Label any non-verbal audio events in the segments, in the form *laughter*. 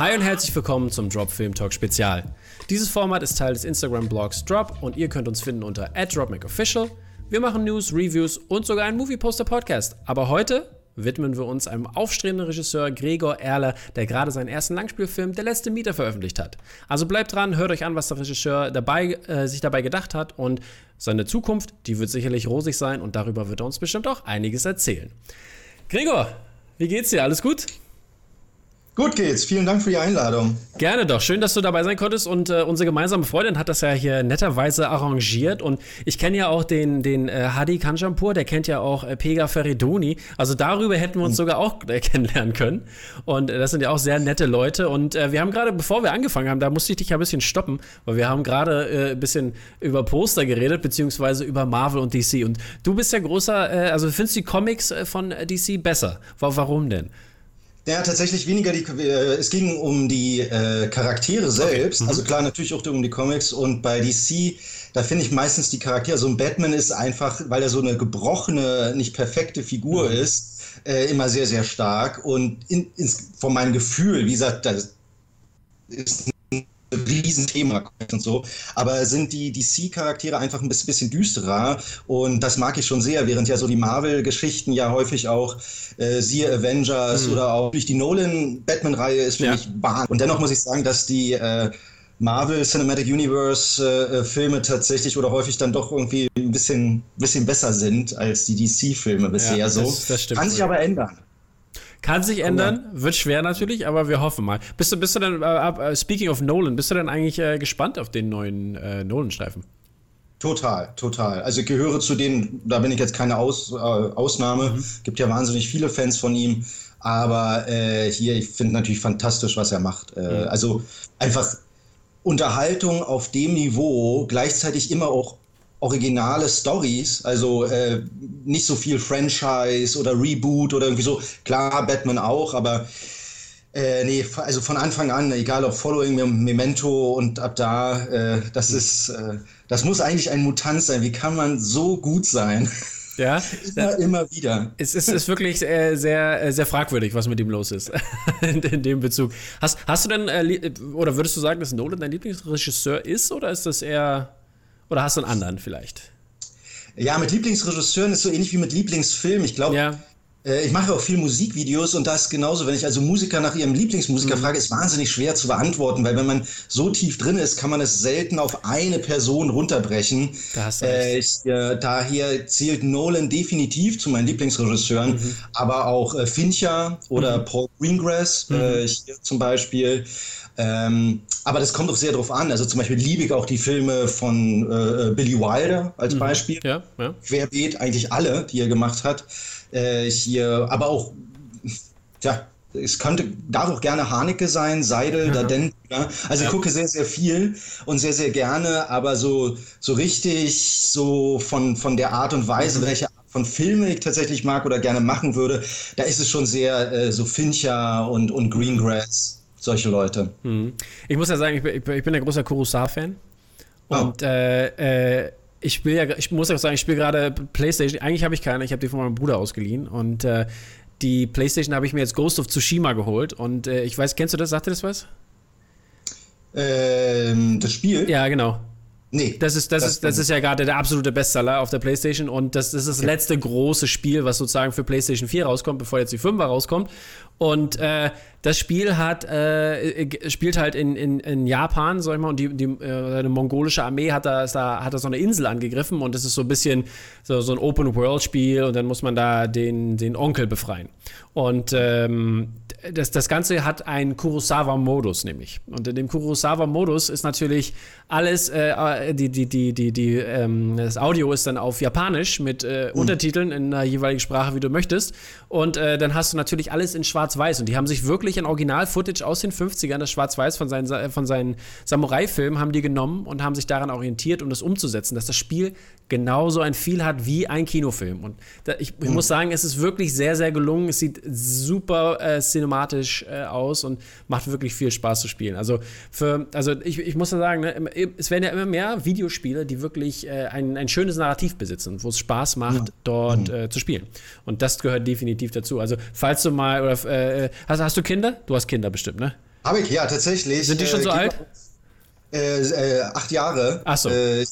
Hi und herzlich willkommen zum Drop Film Talk Spezial. Dieses Format ist Teil des Instagram-Blogs Drop und ihr könnt uns finden unter @dropmacofficial. Wir machen News, Reviews und sogar einen Movie Poster Podcast. Aber heute widmen wir uns einem aufstrebenden Regisseur Gregor Erler, der gerade seinen ersten Langspielfilm Der letzte Mieter veröffentlicht hat. Also bleibt dran, hört euch an, was der Regisseur dabei, äh, sich dabei gedacht hat und seine Zukunft, die wird sicherlich rosig sein und darüber wird er uns bestimmt auch einiges erzählen. Gregor, wie geht's dir? Alles gut? Gut geht's. Vielen Dank für die Einladung. Gerne doch. Schön, dass du dabei sein konntest. Und äh, unsere gemeinsame Freundin hat das ja hier netterweise arrangiert. Und ich kenne ja auch den, den äh, Hadi Kanchampur, der kennt ja auch äh, Pega Feridoni. Also darüber hätten wir uns sogar auch äh, *laughs* kennenlernen können. Und äh, das sind ja auch sehr nette Leute. Und äh, wir haben gerade, bevor wir angefangen haben, da musste ich dich ja ein bisschen stoppen, weil wir haben gerade ein bisschen über Poster geredet, beziehungsweise über Marvel und DC. Und du bist ja großer, also findest die Comics von DC besser? Warum denn? Ja, tatsächlich weniger die. Äh, es ging um die äh, Charaktere selbst. Okay. Mhm. Also klar, natürlich auch um die Comics. Und bei DC, da finde ich meistens die Charaktere. So ein Batman ist einfach, weil er so eine gebrochene, nicht perfekte Figur mhm. ist, äh, immer sehr, sehr stark. Und in, in, von meinem Gefühl, wie gesagt, das ist Riesenthema und so. Aber sind die DC-Charaktere einfach ein bisschen düsterer und das mag ich schon sehr, während ja so die Marvel-Geschichten ja häufig auch äh, siehe Avengers mhm. oder auch durch die Nolan-Batman-Reihe ist für ja. mich Bahn. Und dennoch muss ich sagen, dass die äh, Marvel Cinematic Universe äh, äh Filme tatsächlich oder häufig dann doch irgendwie ein bisschen, bisschen besser sind als die DC-Filme bisher. Ja, das, so. Das Kann sich aber ändern. Kann sich ändern, wird schwer natürlich, aber wir hoffen mal. Bist du, bist du denn, uh, speaking of Nolan, bist du denn eigentlich uh, gespannt auf den neuen uh, Nolan-Streifen? Total, total. Also ich gehöre zu denen, da bin ich jetzt keine Aus, Ausnahme. Mhm. Gibt ja wahnsinnig viele Fans von ihm. Aber hier, ich finde natürlich fantastisch, was er macht. Mhm. Also einfach Unterhaltung auf dem Niveau, gleichzeitig immer auch originale Stories, also äh, nicht so viel Franchise oder Reboot oder irgendwie so. Klar, Batman auch, aber äh, nee, also von Anfang an, egal ob Following Memento und ab da, äh, das hm. ist, äh, das muss eigentlich ein Mutant sein. Wie kann man so gut sein? Ja, *laughs* immer, immer wieder. Es ist, ist wirklich äh, sehr, äh, sehr fragwürdig, was mit ihm los ist. *laughs* in, in, dem Bezug. Hast, hast du denn, äh, oder würdest du sagen, dass Nolan dein Lieblingsregisseur ist, oder ist das eher oder hast du einen anderen vielleicht? Ja, mit Lieblingsregisseuren ist so ähnlich wie mit Lieblingsfilm. Ich glaube, ja. äh, ich mache auch viel Musikvideos und da ist genauso, wenn ich also Musiker nach ihrem Lieblingsmusiker mhm. frage, ist wahnsinnig schwer zu beantworten, weil wenn man so tief drin ist, kann man es selten auf eine Person runterbrechen. Da hast du äh, ich, äh, daher zählt Nolan definitiv zu meinen Lieblingsregisseuren, mhm. aber auch äh, Fincher oder mhm. Paul Greengrass mhm. Äh, hier zum Beispiel. Ähm, aber das kommt auch sehr drauf an. Also zum Beispiel liebe ich auch die Filme von äh, Billy Wilder als mhm. Beispiel. Ja, ja. Querbeet eigentlich alle, die er gemacht hat. Äh, hier, aber auch, ja, es könnte, darf auch gerne Haneke sein, Seidel, ja. Daden. Ja. Also ich gucke sehr, sehr viel und sehr, sehr gerne, aber so, so richtig so von, von der Art und Weise, mhm. welche Art von Filme ich tatsächlich mag oder gerne machen würde, da ist es schon sehr äh, so Fincher und, und Greengrass solche Leute. Mhm. Ich muss ja sagen, ich bin, ich bin ein großer Kurosawa-Fan. Oh. Und oh. äh, äh, ich spiele ja, ich muss auch sagen, ich spiele gerade PlayStation. Eigentlich habe ich keine, ich habe die von meinem Bruder ausgeliehen. Und äh, die PlayStation habe ich mir jetzt Ghost of Tsushima geholt. Und äh, ich weiß, kennst du das? Sagt dir das was? Ähm, das Spiel? Ja, genau. Nee. Das ist, das, das ist, das ist ja gerade der absolute Bestseller auf der PlayStation und das, das ist das letzte große Spiel, was sozusagen für PlayStation 4 rauskommt, bevor jetzt die 5er rauskommt. Und äh, das Spiel hat, äh, spielt halt in, in, in Japan, sag ich mal, und die, die äh, eine mongolische Armee hat da, da, hat da so eine Insel angegriffen und das ist so ein bisschen so, so ein Open-World-Spiel und dann muss man da den, den Onkel befreien. Und ähm, das, das Ganze hat einen Kurosawa-Modus, nämlich. Und in dem Kurosawa-Modus ist natürlich alles, äh, die, die, die, die, die, ähm, das Audio ist dann auf Japanisch mit äh, mhm. Untertiteln in der jeweiligen Sprache, wie du möchtest. Und äh, dann hast du natürlich alles in Schwarz-Weiß. Und die haben sich wirklich ein Original-Footage aus den 50ern, das Schwarz-Weiß von seinen, von seinen Samurai-Filmen, haben die genommen und haben sich daran orientiert, um das umzusetzen, dass das Spiel genauso ein Feel hat wie ein Kinofilm. Und da, ich, ich mhm. muss sagen, es ist wirklich sehr, sehr gelungen. Es sieht super äh, cinematisch äh, aus und macht wirklich viel Spaß zu spielen. Also, für, also ich, ich muss sagen, ne, es werden ja immer mehr Videospiele, die wirklich äh, ein, ein schönes Narrativ besitzen, wo es Spaß macht, ja. dort mhm. Äh, zu spielen. Und das gehört definitiv dazu. Also, falls du mal, oder, äh, hast, hast du Kinder? Du hast Kinder bestimmt, ne? Habe ich, ja, tatsächlich. Sind die schon äh, so alt? Äh, äh, acht Jahre. Ach so. Äh,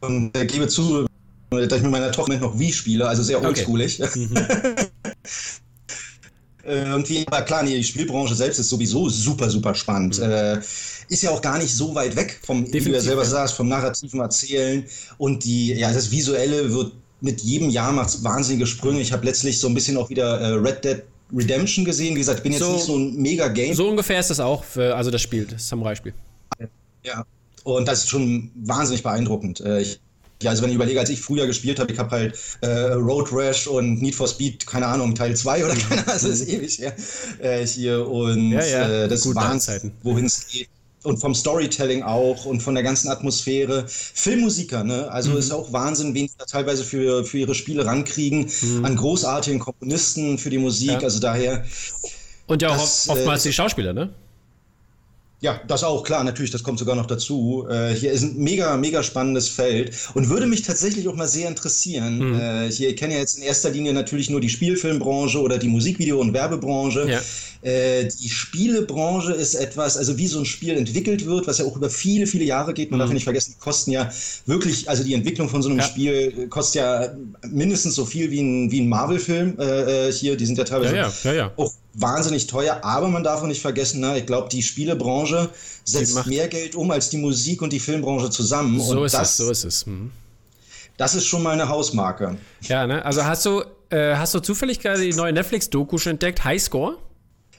und äh, gebe zu, dass ich mit meiner Tochter noch Wii spiele, also sehr oldschoolig. Okay. Mhm. *laughs* Und wie, aber klar, die Spielbranche selbst ist sowieso super, super spannend. Mhm. Äh, ist ja auch gar nicht so weit weg vom, Definitiv, wie du ja selber ja. sagst, vom narrativen Erzählen. Und die, ja, das Visuelle wird mit jedem Jahr macht wahnsinnige Sprünge. Ich habe letztlich so ein bisschen auch wieder äh, Red Dead Redemption gesehen. Wie gesagt, ich bin jetzt so, nicht so ein mega Game. So ungefähr ist das auch, für, also das Spiel, das Samurai-Spiel. Ja, und das ist schon wahnsinnig beeindruckend. Äh, ich ja, also wenn ich überlege, als ich früher gespielt habe, ich habe halt äh, Road Rash und Need for Speed, keine Ahnung, Teil 2 oder *laughs* keine Ahnung, das ist ewig her äh, hier und ja, ja, äh, das Wahnsinn, wohin es geht. Und vom Storytelling auch und von der ganzen Atmosphäre. Filmmusiker, ne? Also mhm. ist auch Wahnsinn, wen sie da teilweise für, für ihre Spiele rankriegen. Mhm. An großartigen Komponisten für die Musik. Ja. Also daher. Und ja auch das, oftmals äh, die Schauspieler, ne? Ja, das auch, klar, natürlich, das kommt sogar noch dazu. Äh, hier ist ein mega, mega spannendes Feld und würde mich tatsächlich auch mal sehr interessieren. Mhm. Äh, hier, ich kenne ja jetzt in erster Linie natürlich nur die Spielfilmbranche oder die Musikvideo- und Werbebranche. Ja. Äh, die Spielebranche ist etwas, also wie so ein Spiel entwickelt wird, was ja auch über viele, viele Jahre geht. Man mhm. darf ja nicht vergessen, die kosten ja wirklich, also die Entwicklung von so einem ja. Spiel kostet ja mindestens so viel wie ein, wie ein Marvel-Film. Äh, äh, hier, die sind ja teilweise ja, ja, auch wahnsinnig teuer, aber man darf auch nicht vergessen, ne, ich glaube, die Spielebranche setzt mehr Geld um als die Musik- und die Filmbranche zusammen. So und ist das, es, so ist es. Hm. Das ist schon mal eine Hausmarke. Ja, ne? Also hast du, äh, hast du zufällig gerade die neue Netflix-Doku schon entdeckt, Highscore?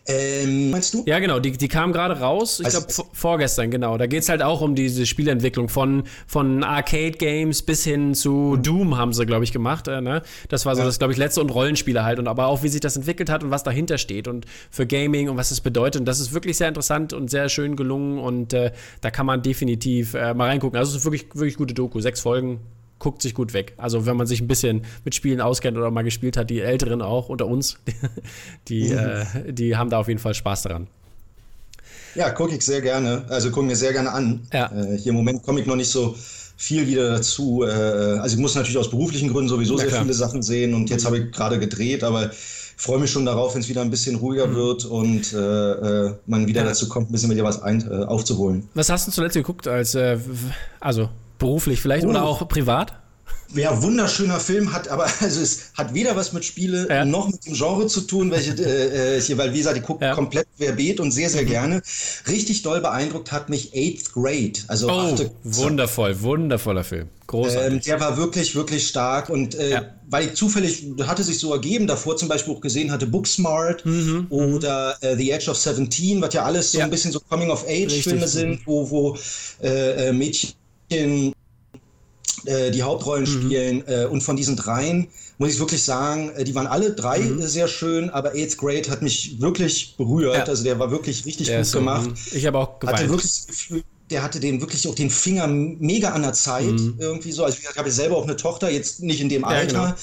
Ähm, meinst du? Ja, genau, die, die kam gerade raus, ich also, glaube vorgestern, genau. Da geht es halt auch um diese Spielentwicklung von, von Arcade-Games bis hin zu. Doom haben sie, glaube ich, gemacht. Äh, ne? Das war so ja. das, glaube ich, letzte und Rollenspiele halt. Und aber auch, wie sich das entwickelt hat und was dahinter steht und für Gaming und was das bedeutet. Und das ist wirklich sehr interessant und sehr schön gelungen und äh, da kann man definitiv äh, mal reingucken. Also es ist wirklich, wirklich gute Doku. Sechs Folgen, guckt sich gut weg. Also wenn man sich ein bisschen mit Spielen auskennt oder mal gespielt hat, die Älteren auch unter uns, *laughs* die, mhm. äh, die haben da auf jeden Fall Spaß daran. Ja, gucke ich sehr gerne. Also gucke mir sehr gerne an. Ja. Äh, hier im Moment komme ich noch nicht so viel wieder dazu. Äh, also ich muss natürlich aus beruflichen Gründen sowieso sehr viele Sachen sehen und jetzt habe ich gerade gedreht, aber freue mich schon darauf, wenn es wieder ein bisschen ruhiger mhm. wird und äh, äh man wieder ja. dazu kommt, ein bisschen mit dir was ein, äh, aufzuholen. Was hast du zuletzt geguckt als, äh, also beruflich vielleicht oh. oder auch privat? Ja, wunderschöner Film, hat aber, *laughs* also es hat weder was mit Spiele ja. noch mit dem Genre zu tun, welche, äh, äh hier, weil wie gesagt, ich gucke ja. komplett querbeet und sehr, sehr mhm. gerne. Richtig doll beeindruckt hat mich Eighth Grade. Also oh, achte, wundervoll, wundervoller Film. Großartig. Ähm, der war wirklich, wirklich stark und äh, ja. weil ich zufällig, hatte sich so ergeben, davor zum Beispiel auch gesehen hatte, Booksmart mhm. oder äh, The Edge of Seventeen, was ja alles so ein bisschen so Coming-of-Age-Filme sind, wo, wo äh, äh Mädchen äh, die Hauptrollen mhm. spielen. Äh, und von diesen dreien muss ich wirklich sagen, äh, die waren alle drei mhm. sehr schön, aber Eighth Grade hat mich wirklich berührt. Ja. Also der war wirklich richtig der gut gemacht. Mhm. Ich habe auch geweint. Hatte wirklich das Gefühl, der hatte den wirklich auch den Finger mega an der Zeit mhm. irgendwie so. Also ich habe selber auch eine Tochter, jetzt nicht in dem Alter. Ja,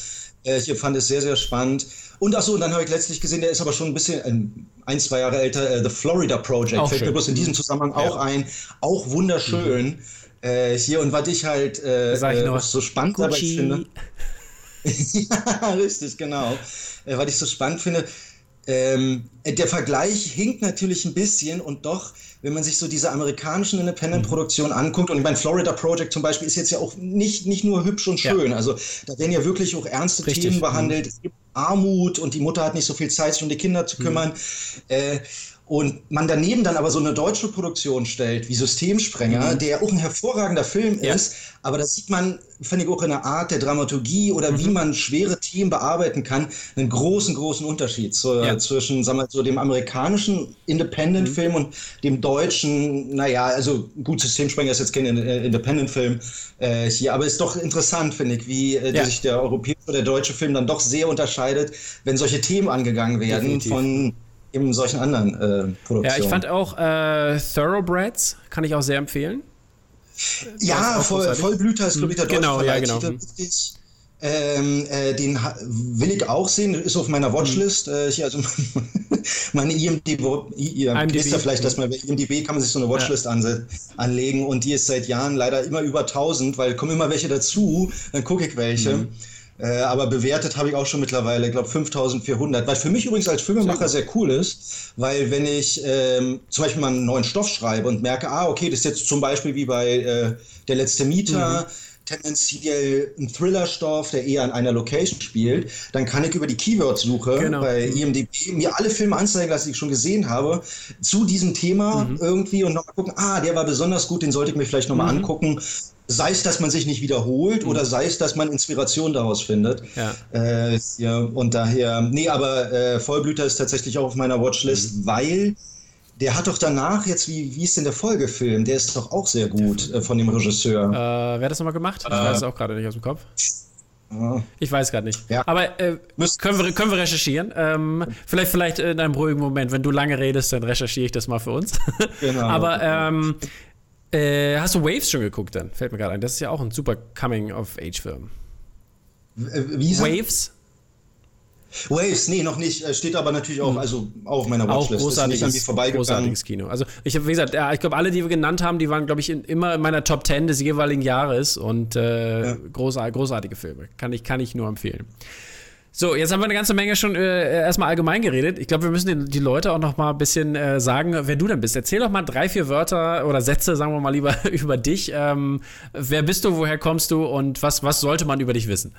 genau. äh, ich fand es sehr, sehr spannend. Und achso, und dann habe ich letztlich gesehen, der ist aber schon ein bisschen, ein, ein zwei Jahre älter, äh, The Florida Project, auch fällt schön. mir bloß in diesem Zusammenhang ja. auch ein. Auch wunderschön. Mhm. Äh, hier und was ich halt äh, ich äh, so spannend finde. *laughs* ja, richtig, genau. Äh, was ich so spannend finde, ähm, der Vergleich hinkt natürlich ein bisschen und doch, wenn man sich so diese amerikanischen Independent-Produktionen anguckt, und ich meine, Florida Project zum Beispiel ist jetzt ja auch nicht, nicht nur hübsch und schön, ja. also da werden ja wirklich auch ernste Richtig. Themen behandelt, mhm. Armut und die Mutter hat nicht so viel Zeit, sich um die Kinder zu kümmern. Mhm. Äh, und man daneben dann aber so eine deutsche Produktion stellt, wie Systemsprenger, mhm. der auch ein hervorragender Film ja. ist, aber das sieht man, finde ich, auch in der Art der Dramaturgie oder mhm. wie man schwere Themen bearbeiten kann, einen großen, großen Unterschied zu, ja. zwischen, sagen wir, so dem amerikanischen Independent-Film mhm. und dem deutschen, naja, also gut, Systemsprenger ist jetzt kein äh, Independent-Film äh, hier, aber ist doch interessant, finde ich, wie äh, ja. sich der europäische oder der deutsche Film dann doch sehr unterscheidet, wenn solche Themen angegangen werden Definitiv. von eben solchen anderen äh, Produktionen. Ja, ich fand auch äh, Thoroughbreds, kann ich auch sehr empfehlen. Ja, voll, Vollblüter ist, glaube ich, der hm, genau, ja, genau. Ähm, äh, den will ich auch sehen, ist auf meiner Watchlist. Mhm. Äh, ich, also *laughs* meine IMDb, IMDb, wisst ja vielleicht, dass man bei IMDb kann man sich so eine Watchlist ja. anlegen und die ist seit Jahren leider immer über 1000, weil kommen immer welche dazu, dann gucke ich welche. Mhm. Äh, aber bewertet habe ich auch schon mittlerweile, ich glaube 5400. Was für mich übrigens als Filmemacher sehr cool ist, weil wenn ich ähm, zum Beispiel mal einen neuen Stoff schreibe und merke, ah, okay, das ist jetzt zum Beispiel wie bei äh, Der letzte Mieter. Mhm tendenziell ein Thriller-Stoff, der eher an einer Location spielt, dann kann ich über die Keyword-Suche genau. bei IMDb mir alle Filme anzeigen lassen, die ich schon gesehen habe, zu diesem Thema mhm. irgendwie und nochmal gucken, ah, der war besonders gut, den sollte ich mir vielleicht nochmal mhm. angucken. Sei es, dass man sich nicht wiederholt mhm. oder sei es, dass man Inspiration daraus findet. Ja. Äh, ja und daher, nee, aber äh, Vollblüter ist tatsächlich auch auf meiner Watchlist, mhm. weil der hat doch danach jetzt, wie, wie ist denn der Folgefilm? Der ist doch auch sehr gut äh, von dem Regisseur. Äh, wer hat das nochmal gemacht? Ich äh, weiß es auch gerade nicht aus dem Kopf. Ich weiß gerade nicht. Ja. Aber äh, können, wir, können wir recherchieren. Ähm, vielleicht, vielleicht in einem ruhigen Moment. Wenn du lange redest, dann recherchiere ich das mal für uns. Genau. *laughs* Aber ähm, äh, hast du Waves schon geguckt dann? Fällt mir gerade ein. Das ist ja auch ein super Coming-of-Age-Film. Äh, wie Waves? Waves, nee, noch nicht. Äh, steht aber natürlich auch, hm. also auch auf meiner Watchlist. Auch großartiges, großartiges Kino. Also ich habe, wie gesagt, ja, ich glaube, alle, die wir genannt haben, die waren, glaube ich, in, immer in meiner Top 10 des jeweiligen Jahres und äh, ja. großartige, großartige Filme. Kann ich, kann ich nur empfehlen. So, jetzt haben wir eine ganze Menge schon äh, erstmal allgemein geredet. Ich glaube, wir müssen die, die, Leute auch noch mal ein bisschen äh, sagen, wer du denn bist. Erzähl doch mal drei, vier Wörter oder Sätze, sagen wir mal lieber, *laughs* über dich. Ähm, wer bist du, woher kommst du und was, was sollte man über dich wissen?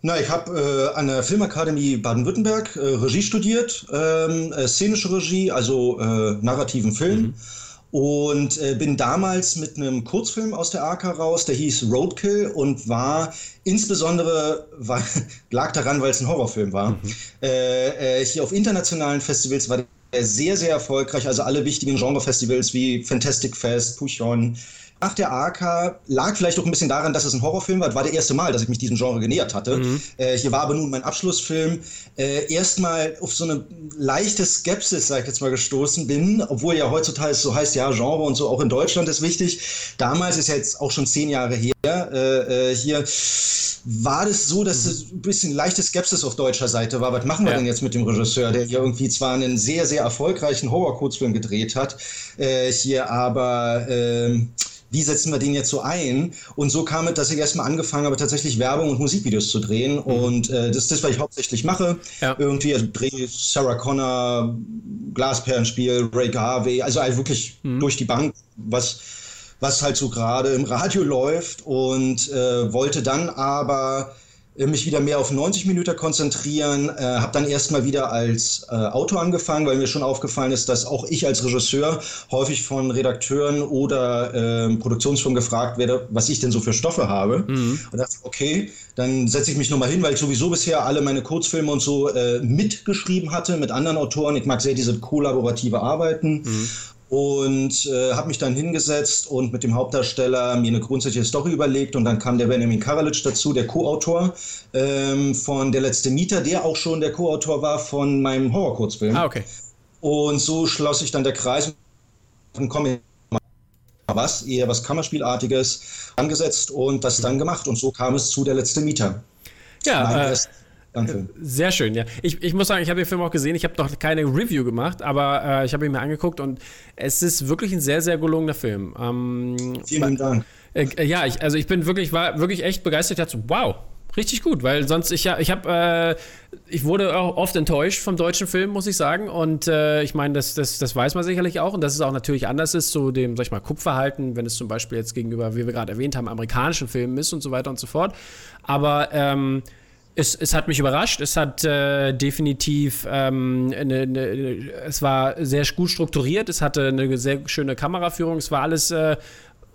Na, ich habe äh, an der Filmakademie Baden-Württemberg äh, Regie studiert, ähm, äh, szenische Regie, also äh, narrativen Film. Mhm. Und äh, bin damals mit einem Kurzfilm aus der AK raus, der hieß Roadkill und war insbesondere, war, *laughs* lag daran, weil es ein Horrorfilm war. Mhm. Äh, hier auf internationalen Festivals war der sehr, sehr erfolgreich. Also alle wichtigen Genrefestivals wie Fantastic Fest, Puchon, Ach, der AK lag vielleicht auch ein bisschen daran, dass es ein Horrorfilm war. Das war das erste Mal, dass ich mich diesem Genre genähert hatte. Mhm. Äh, hier war aber nun mein Abschlussfilm. Äh, Erstmal auf so eine leichte Skepsis, sag ich jetzt mal, gestoßen bin, obwohl ja heutzutage so heißt, ja, Genre und so auch in Deutschland ist wichtig. Damals ist ja jetzt auch schon zehn Jahre her. Äh, äh hier war das so, dass mhm. es ein bisschen leichte Skepsis auf deutscher Seite war. Was machen wir ja. denn jetzt mit dem Regisseur, der hier irgendwie zwar einen sehr, sehr erfolgreichen Horror-Kurzfilm gedreht hat, äh, hier aber ähm, wie setzen wir den jetzt so ein? Und so kam es, dass ich erstmal angefangen habe, tatsächlich Werbung und Musikvideos zu drehen. Mhm. Und äh, das ist das, was ich hauptsächlich mache. Ja. Irgendwie also drehe Sarah Connor, Glasperlenspiel, Ray Garvey, also halt wirklich mhm. durch die Bank, was, was halt so gerade im Radio läuft. Und äh, wollte dann aber mich wieder mehr auf 90 Minuten konzentrieren, äh, habe dann erstmal wieder als äh, Autor angefangen, weil mir schon aufgefallen ist, dass auch ich als Regisseur häufig von Redakteuren oder äh, Produktionsfirmen gefragt werde, was ich denn so für Stoffe habe. Mhm. Und dachte, okay, dann setze ich mich nochmal hin, weil ich sowieso bisher alle meine Kurzfilme und so äh, mitgeschrieben hatte mit anderen Autoren. Ich mag sehr diese kollaborative Arbeiten. Mhm und äh, habe mich dann hingesetzt und mit dem Hauptdarsteller mir eine grundsätzliche Story überlegt und dann kam der Benjamin Karalic dazu, der Co-Autor ähm, von Der letzte Mieter, der auch schon der Co-Autor war von meinem Horror-Kurzfilm. Ah, okay. Und so schloss sich dann der Kreis und komme was, eher was Kammerspielartiges angesetzt und das dann gemacht und so kam es zu Der letzte Mieter. Ja, äh, sehr schön, ja. Ich, ich muss sagen, ich habe den Film auch gesehen. Ich habe noch keine Review gemacht, aber äh, ich habe ihn mir angeguckt und es ist wirklich ein sehr, sehr gelungener Film. Ähm, Vielen Dank. Äh, ja, ich, also ich bin wirklich, war wirklich echt begeistert. Ich dachte so, wow, richtig gut, weil sonst ich ja, ich habe, äh, ich wurde auch oft enttäuscht vom deutschen Film, muss ich sagen. Und äh, ich meine, das, das, das weiß man sicherlich auch und dass es auch natürlich anders ist zu dem, sag ich mal, Guckverhalten, wenn es zum Beispiel jetzt gegenüber, wie wir gerade erwähnt haben, amerikanischen Filmen ist und so weiter und so fort. Aber ähm, es, es hat mich überrascht. Es hat äh, definitiv, ähm, eine, eine, es war sehr gut strukturiert. Es hatte eine sehr schöne Kameraführung. Es war alles äh,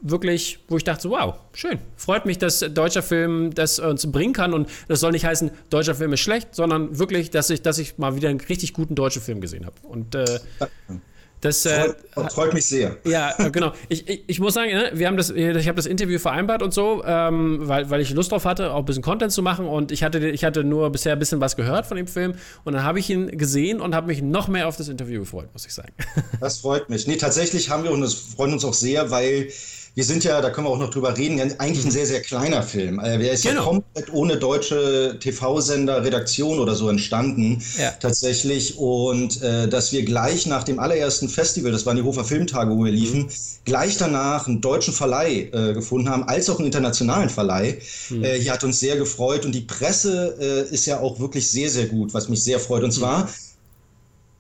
wirklich, wo ich dachte, wow, schön. Freut mich, dass deutscher Film das uns bringen kann. Und das soll nicht heißen, deutscher Film ist schlecht, sondern wirklich, dass ich, dass ich mal wieder einen richtig guten deutschen Film gesehen habe. Und äh, das äh, freut, freut, mich sehr. Ja, äh, genau. Ich, ich, ich, muss sagen, ne, wir haben das, ich habe das Interview vereinbart und so, ähm, weil, weil ich Lust drauf hatte, auch ein bisschen Content zu machen und ich hatte, ich hatte nur bisher ein bisschen was gehört von dem Film und dann habe ich ihn gesehen und habe mich noch mehr auf das Interview gefreut, muss ich sagen. Das freut mich. Nee, tatsächlich haben wir und das freut uns auch sehr, weil wir sind ja, da können wir auch noch drüber reden, eigentlich ein sehr, sehr kleiner Film. Er ist genau. ja komplett ohne deutsche TV-Sender, Redaktion oder so entstanden, ja. tatsächlich. Und äh, dass wir gleich nach dem allerersten Festival, das waren die Hofer Filmtage, wo wir liefen, mhm. gleich danach einen deutschen Verleih äh, gefunden haben, als auch einen internationalen Verleih. Mhm. Äh, hier hat uns sehr gefreut und die Presse äh, ist ja auch wirklich sehr, sehr gut, was mich sehr freut. Und zwar mhm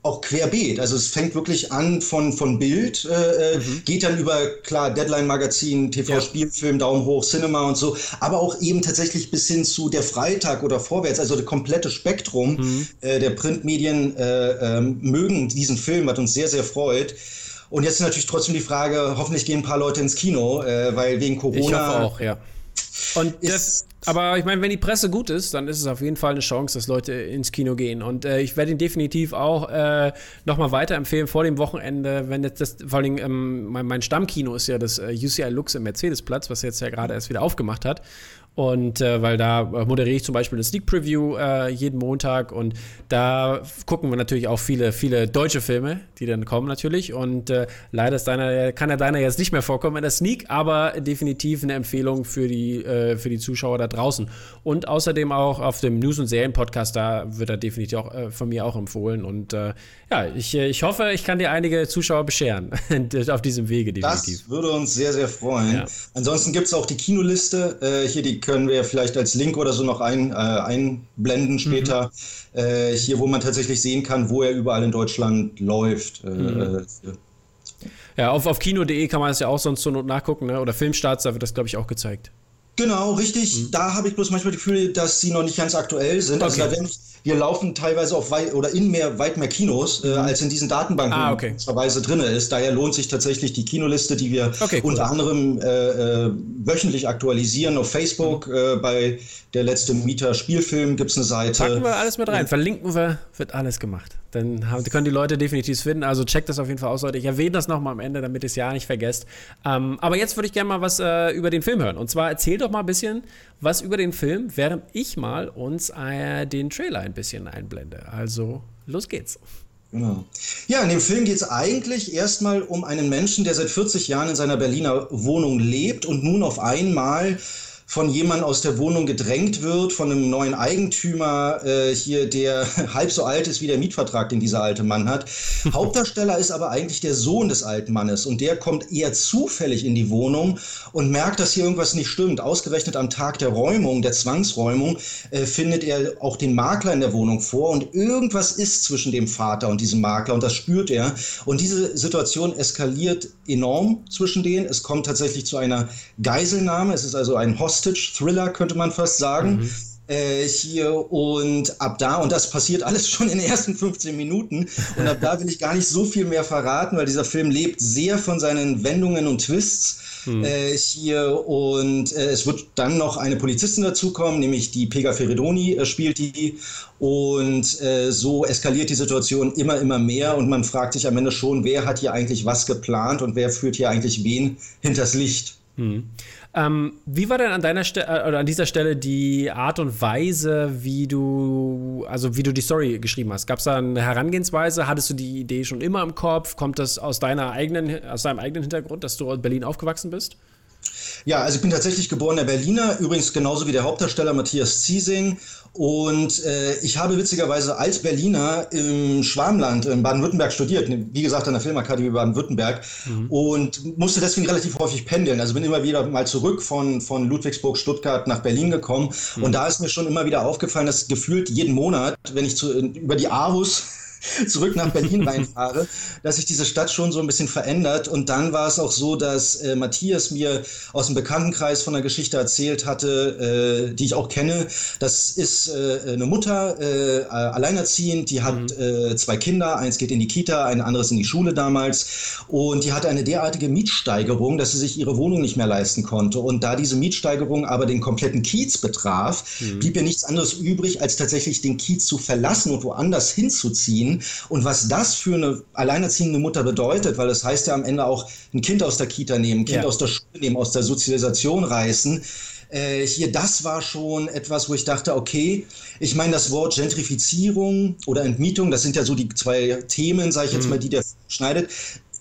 auch querbeet. Also es fängt wirklich an von, von Bild, äh, äh, mhm. geht dann über, klar, Deadline-Magazin, TV-Spielfilm, Daumen hoch, Cinema und so, aber auch eben tatsächlich bis hin zu der Freitag oder vorwärts, also das komplette Spektrum mhm. äh, der Printmedien äh, ähm, mögen diesen Film, was uns sehr, sehr freut. Und jetzt ist natürlich trotzdem die Frage, hoffentlich gehen ein paar Leute ins Kino, äh, weil wegen Corona. Ich hoffe auch, ja. Und das, aber ich meine, wenn die Presse gut ist, dann ist es auf jeden Fall eine Chance, dass Leute ins Kino gehen. Und äh, ich werde ihn definitiv auch äh, nochmal weiterempfehlen vor dem Wochenende, wenn jetzt das, vor allem ähm, mein, mein, Stammkino ist ja das äh, UCI Lux im Mercedesplatz, was jetzt ja gerade erst wieder aufgemacht hat. Und äh, weil da äh, moderiere ich zum Beispiel eine Sneak Preview äh, jeden Montag und da gucken wir natürlich auch viele, viele deutsche Filme, die dann kommen natürlich. Und äh, leider ist deiner, kann ja deiner jetzt nicht mehr vorkommen in der Sneak, aber definitiv eine Empfehlung für die, äh, für die Zuschauer da draußen. Und außerdem auch auf dem News- und Serien-Podcast, da wird er definitiv auch äh, von mir auch empfohlen. Und ja, ich, ich hoffe, ich kann dir einige Zuschauer bescheren *laughs* auf diesem Wege definitiv. Das würde uns sehr, sehr freuen. Ja. Ansonsten gibt es auch die Kinoliste, hier die können wir vielleicht als Link oder so noch ein, äh, einblenden später. Mhm. Äh, hier, wo man tatsächlich sehen kann, wo er überall in Deutschland läuft. Äh, mhm. Ja, auf, auf kino.de kann man es ja auch sonst zur Not nachgucken, ne? oder Filmstarts, da wird das, glaube ich, auch gezeigt. Genau, richtig. Mhm. Da habe ich bloß manchmal das Gefühl, dass sie noch nicht ganz aktuell sind. Also okay. Also da werden wir laufen teilweise auf weit oder in mehr, weit mehr Kinos, äh, mhm. als in diesen Datenbanken ah, okay. drin ist. Daher lohnt sich tatsächlich die Kinoliste, die wir okay, cool. unter anderem äh, äh, wöchentlich aktualisieren auf Facebook. Mhm. Äh, bei der letzte Mieter Spielfilm gibt es eine Seite. Packen wir alles mit rein, verlinken wir, wird alles gemacht. Dann haben, können die Leute definitiv finden. Also checkt das auf jeden Fall aus, Leute. Ich erwähne das nochmal am Ende, damit ihr es ja nicht vergesst. Ähm, aber jetzt würde ich gerne mal was äh, über den Film hören. Und zwar erzähl doch mal ein bisschen was über den Film, während ich mal uns äh, den Trailer ein bisschen einblende. Also los geht's. Genau. Ja, in dem Film geht es eigentlich erstmal um einen Menschen, der seit 40 Jahren in seiner Berliner Wohnung lebt und nun auf einmal von jemandem aus der Wohnung gedrängt wird, von einem neuen Eigentümer äh, hier, der *laughs* halb so alt ist wie der Mietvertrag, den dieser alte Mann hat. *laughs* Hauptdarsteller ist aber eigentlich der Sohn des alten Mannes und der kommt eher zufällig in die Wohnung und merkt, dass hier irgendwas nicht stimmt. Ausgerechnet am Tag der Räumung, der Zwangsräumung, äh, findet er auch den Makler in der Wohnung vor und irgendwas ist zwischen dem Vater und diesem Makler und das spürt er. Und diese Situation eskaliert enorm zwischen denen. Es kommt tatsächlich zu einer Geiselnahme. Es ist also ein Hostel Hostage-Thriller, könnte man fast sagen. Mhm. Äh, hier und ab da, und das passiert *laughs* alles schon in den ersten 15 Minuten, und ab da will ich gar nicht so viel mehr verraten, weil dieser Film lebt sehr von seinen Wendungen und Twists mhm. äh, hier und äh, es wird dann noch eine Polizistin dazukommen, nämlich die Pega Feridoni spielt die und so eskaliert die Situation immer, immer mehr und man fragt sich am Ende schon, wer hat hier eigentlich was geplant und wer führt hier eigentlich wen hinters Licht. Mhm. Ähm, wie war denn an deiner Stelle äh, oder an dieser Stelle die Art und Weise, wie du, also wie du die Story geschrieben hast? Gab es da eine Herangehensweise? Hattest du die Idee schon immer im Kopf? Kommt das aus deiner eigenen, aus deinem eigenen Hintergrund, dass du in Berlin aufgewachsen bist? Ja, also ich bin tatsächlich geborener Berliner, übrigens genauso wie der Hauptdarsteller Matthias Ziesing. Und äh, ich habe witzigerweise als Berliner im Schwarmland in Baden-Württemberg studiert, wie gesagt an der Filmakademie Baden-Württemberg mhm. und musste deswegen relativ häufig pendeln. Also bin immer wieder mal zurück von, von Ludwigsburg, Stuttgart nach Berlin gekommen. Mhm. Und da ist mir schon immer wieder aufgefallen, dass gefühlt jeden Monat, wenn ich zu, über die Aarhus *laughs* zurück nach Berlin reinfahre, dass sich diese Stadt schon so ein bisschen verändert. Und dann war es auch so, dass äh, Matthias mir aus dem Bekanntenkreis von einer Geschichte erzählt hatte, äh, die ich auch kenne. Das ist äh, eine Mutter, äh, alleinerziehend, die hat mhm. Äh, zwei Kinder, eins geht in die Kita, ein anderes in die Schule damals. Und die hatte eine derartige Mietsteigerung, dass sie sich ihre Wohnung nicht mehr leisten konnte. Und da diese Mietsteigerung aber den kompletten Kiez betraf, mhm. blieb ihr nichts anderes übrig, als tatsächlich den Kiez zu verlassen und woanders hinzuziehen und was das für eine alleinerziehende Mutter bedeutet, weil das heißt ja am Ende auch ein Kind aus der Kita nehmen, ein Kind ja. aus der Schule nehmen, aus der Sozialisation reißen. Äh, hier, das war schon etwas, wo ich dachte, okay, ich meine, das Wort Gentrifizierung oder Entmietung, das sind ja so die zwei Themen, sage ich jetzt mhm. mal, die der schneidet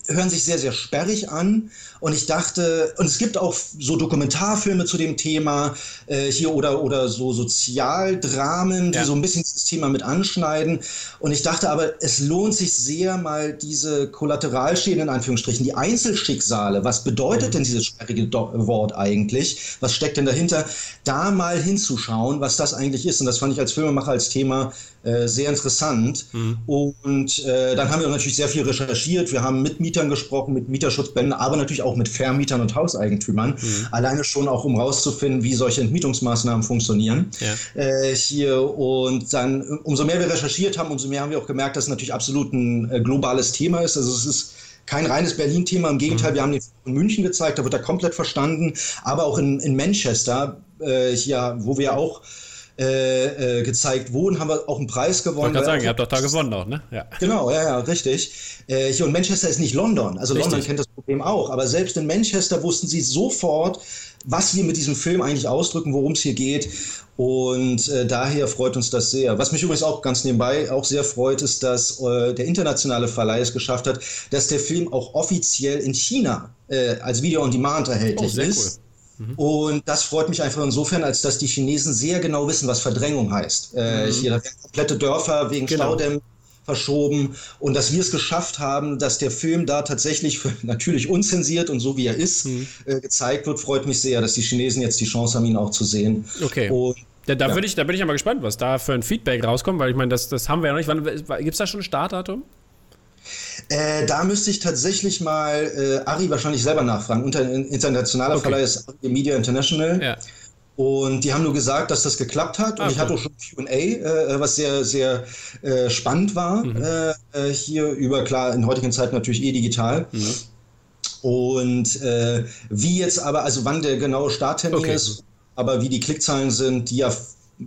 hören sich sehr, sehr sperrig an. Und ich dachte, und es gibt auch so Dokumentarfilme zu dem Thema äh, hier oder, oder so Sozialdramen, die ja. so ein bisschen das Thema mit anschneiden. Und ich dachte aber, es lohnt sich sehr mal diese Kollateralschäden in Anführungsstrichen, die Einzelschicksale. Was bedeutet mhm. denn dieses sperrige Wort eigentlich? Was steckt denn dahinter? Da mal hinzuschauen, was das eigentlich ist. Und das fand ich als Filmemacher als Thema äh, sehr interessant. Mhm. Und äh, dann haben wir natürlich sehr viel recherchiert. Wir haben mit Mietern gesprochen, mit Mieterschutzbänden, aber natürlich auch mit Vermietern und Hauseigentümern. Mhm. Alleine schon auch, um rauszufinden, wie solche Entmietungsmaßnahmen funktionieren. Ja. Äh, hier und dann, umso mehr wir recherchiert haben, umso mehr haben wir auch gemerkt, dass es natürlich absolut ein äh, globales Thema ist. Also es ist kein reines Berlin-Thema. Im Gegenteil, mhm. wir haben den in München gezeigt, da wird er komplett verstanden. Aber auch in, in Manchester, äh, hier, wo wir auch äh, äh, gezeigt wurden, haben wir auch einen Preis gewonnen. Ich kann sagen, ihr habt doch da gewonnen auch, ne? Ja. Genau, ja, ja, richtig. Äh, hier, und Manchester ist nicht London. Also richtig. London kennt das Problem auch. Aber selbst in Manchester wussten sie sofort, was wir mit diesem Film eigentlich ausdrücken, worum es hier geht. Und äh, daher freut uns das sehr. Was mich übrigens auch ganz nebenbei auch sehr freut, ist, dass äh, der internationale Verleih es geschafft hat, dass der Film auch offiziell in China äh, als Video on Demand erhältlich oh, ist. Cool. Mhm. Und das freut mich einfach insofern, als dass die Chinesen sehr genau wissen, was Verdrängung heißt. Äh, mhm. Hier werden komplette Dörfer wegen genau. Staudämmen verschoben und dass wir es geschafft haben, dass der Film da tatsächlich für, *laughs* natürlich unzensiert und so wie er ist mhm. äh, gezeigt wird, freut mich sehr, dass die Chinesen jetzt die Chance haben, ihn auch zu sehen. Okay. Und da, da, ja. ich, da bin ich ja mal gespannt, was da für ein Feedback rauskommt, weil ich meine, das, das haben wir ja noch nicht. Gibt es da schon ein Startdatum? Äh, da müsste ich tatsächlich mal äh, Ari wahrscheinlich selber nachfragen. Unter internationaler okay. Verleih ist Ari Media International. Ja. Und die haben nur gesagt, dass das geklappt hat. Und ah, ich hatte auch schon QA, äh, was sehr, sehr äh, spannend war. Mhm. Äh, äh, hier über, klar, in heutigen Zeiten natürlich eh digital. Mhm. Und äh, wie jetzt aber, also wann der genaue Starttermin okay. ist, aber wie die Klickzahlen sind, die ja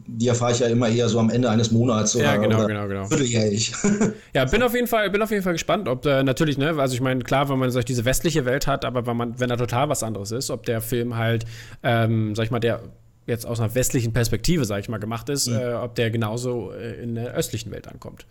die erfahre ich ja immer eher so am Ende eines Monats oder, ja, genau, oder genau, genau. vierteljährig. *laughs* ja, bin auf jeden Fall, bin auf jeden Fall gespannt, ob äh, natürlich, ne, also ich meine, klar, wenn man solch diese westliche Welt hat, aber wenn man, wenn da total was anderes ist, ob der Film halt, ähm, sag ich mal, der jetzt aus einer westlichen Perspektive, sag ich mal, gemacht ist, mhm. äh, ob der genauso äh, in der östlichen Welt ankommt.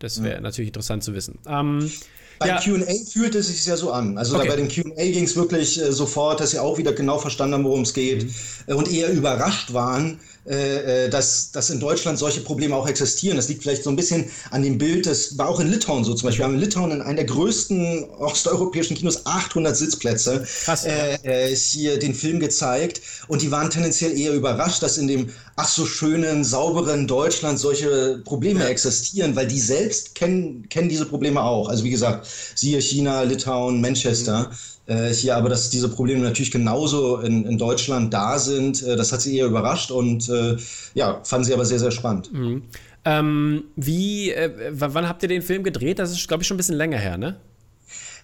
Das wäre mhm. natürlich interessant zu wissen. Ähm, bei ja. QA fühlte es sich ja so an. Also okay. bei dem QA ging es wirklich äh, sofort, dass sie auch wieder genau verstanden haben, worum es geht mhm. und eher überrascht waren, äh, äh, dass, dass in Deutschland solche Probleme auch existieren. Das liegt vielleicht so ein bisschen an dem Bild, das war auch in Litauen so zum Beispiel. Wir haben in Litauen in einem der größten osteuropäischen Kinos 800 Sitzplätze Krass, äh, äh, hier den Film gezeigt und die waren tendenziell eher überrascht, dass in dem ach so schönen, sauberen Deutschland solche Probleme ja. existieren, weil die selbst kennen, kennen diese Probleme auch. Also wie gesagt, siehe China, Litauen, Manchester. Mhm äh, hier aber, dass diese Probleme natürlich genauso in, in Deutschland da sind, äh, das hat sie eher überrascht und äh, ja, fanden sie aber sehr, sehr spannend. Mhm. Ähm, wie, äh, wann habt ihr den Film gedreht? Das ist, glaube ich, schon ein bisschen länger her, ne?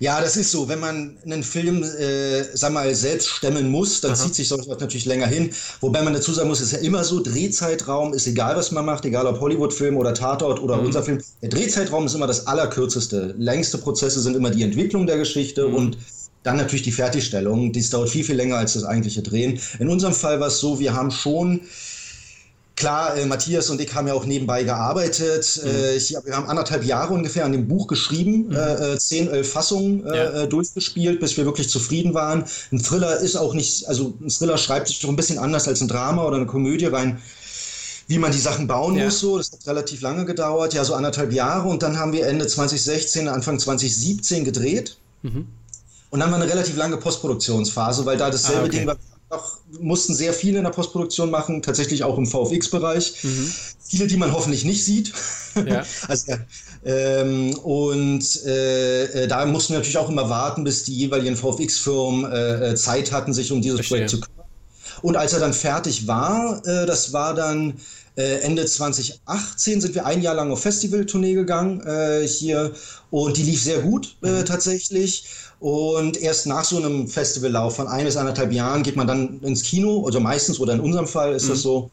Ja, das ist so. Wenn man einen Film, äh, sag mal, selbst stemmen muss, dann Aha. zieht sich sowas natürlich länger hin. Wobei man dazu sagen muss, ist ja immer so, Drehzeitraum ist egal, was man macht, egal ob Hollywood-Film oder Tatort oder mhm. unser Film. Der Drehzeitraum ist immer das allerkürzeste. Längste Prozesse sind immer die Entwicklung der Geschichte mhm. und dann natürlich die Fertigstellung, dies dauert viel, viel länger als das eigentliche Drehen. In unserem Fall war es so, wir haben schon Klar, äh, Matthias und ich haben ja auch nebenbei gearbeitet. Mhm. Äh, ich, wir haben anderthalb Jahre ungefähr an dem Buch geschrieben, mhm. äh, zehn, elf Fassungen äh, ja. Äh, durchgespielt, bis wir wirklich zufrieden waren. Ein Thriller ist auch nicht, also ein Thriller schreibt sich doch ein bisschen anders als ein Drama oder eine Komödie rein wie man die Sachen bauen ja. muss. So, das hat relativ lange gedauert, ja so anderthalb Jahre. Und dann haben wir Ende 2016, Anfang 2017 gedreht. Mhm. Und dann war eine relativ lange Postproduktionsphase, weil da dasselbe ah, okay. Ding war. Noch, mussten sehr viele in der Postproduktion machen, tatsächlich auch im VFX-Bereich. Mhm. Viele, die man hoffentlich nicht sieht. Ja. *laughs* also, ähm, und äh, äh, da mussten wir natürlich auch immer warten, bis die jeweiligen VFX-Firmen äh, äh, Zeit hatten, sich um dieses Verstehe. Projekt zu kümmern. Und als er dann fertig war, äh, das war dann äh, Ende 2018 sind wir ein Jahr lang auf Festivaltournee gegangen äh, hier und die lief sehr gut äh, mhm. tatsächlich. Und erst nach so einem Festivallauf von ein bis anderthalb Jahren geht man dann ins Kino, also meistens oder in unserem Fall ist mhm. das so.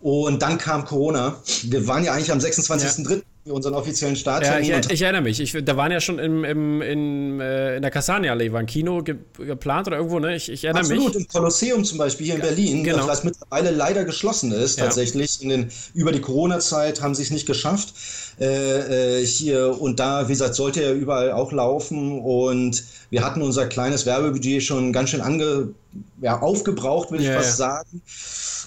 Und dann kam Corona. Wir waren ja eigentlich am 26.03. Ja. Unseren offiziellen Start. Ja, ich, ich, erinnere mich. Ich, da waren ja schon im, im, in, äh, in der Kastanienallee, war ein Kino ge geplant oder irgendwo, ne? Ich, ich erinnere Absolut, mich. im Kolosseum zum Beispiel hier in Berlin, genau. was mittlerweile leider geschlossen ist, ja. tatsächlich. Den, über die Corona-Zeit haben sie es nicht geschafft. Äh, äh, hier und da, wie gesagt, sollte er überall auch laufen und wir hatten unser kleines Werbebudget schon ganz schön ange, ja, aufgebraucht, würde ich ja, fast ja. sagen.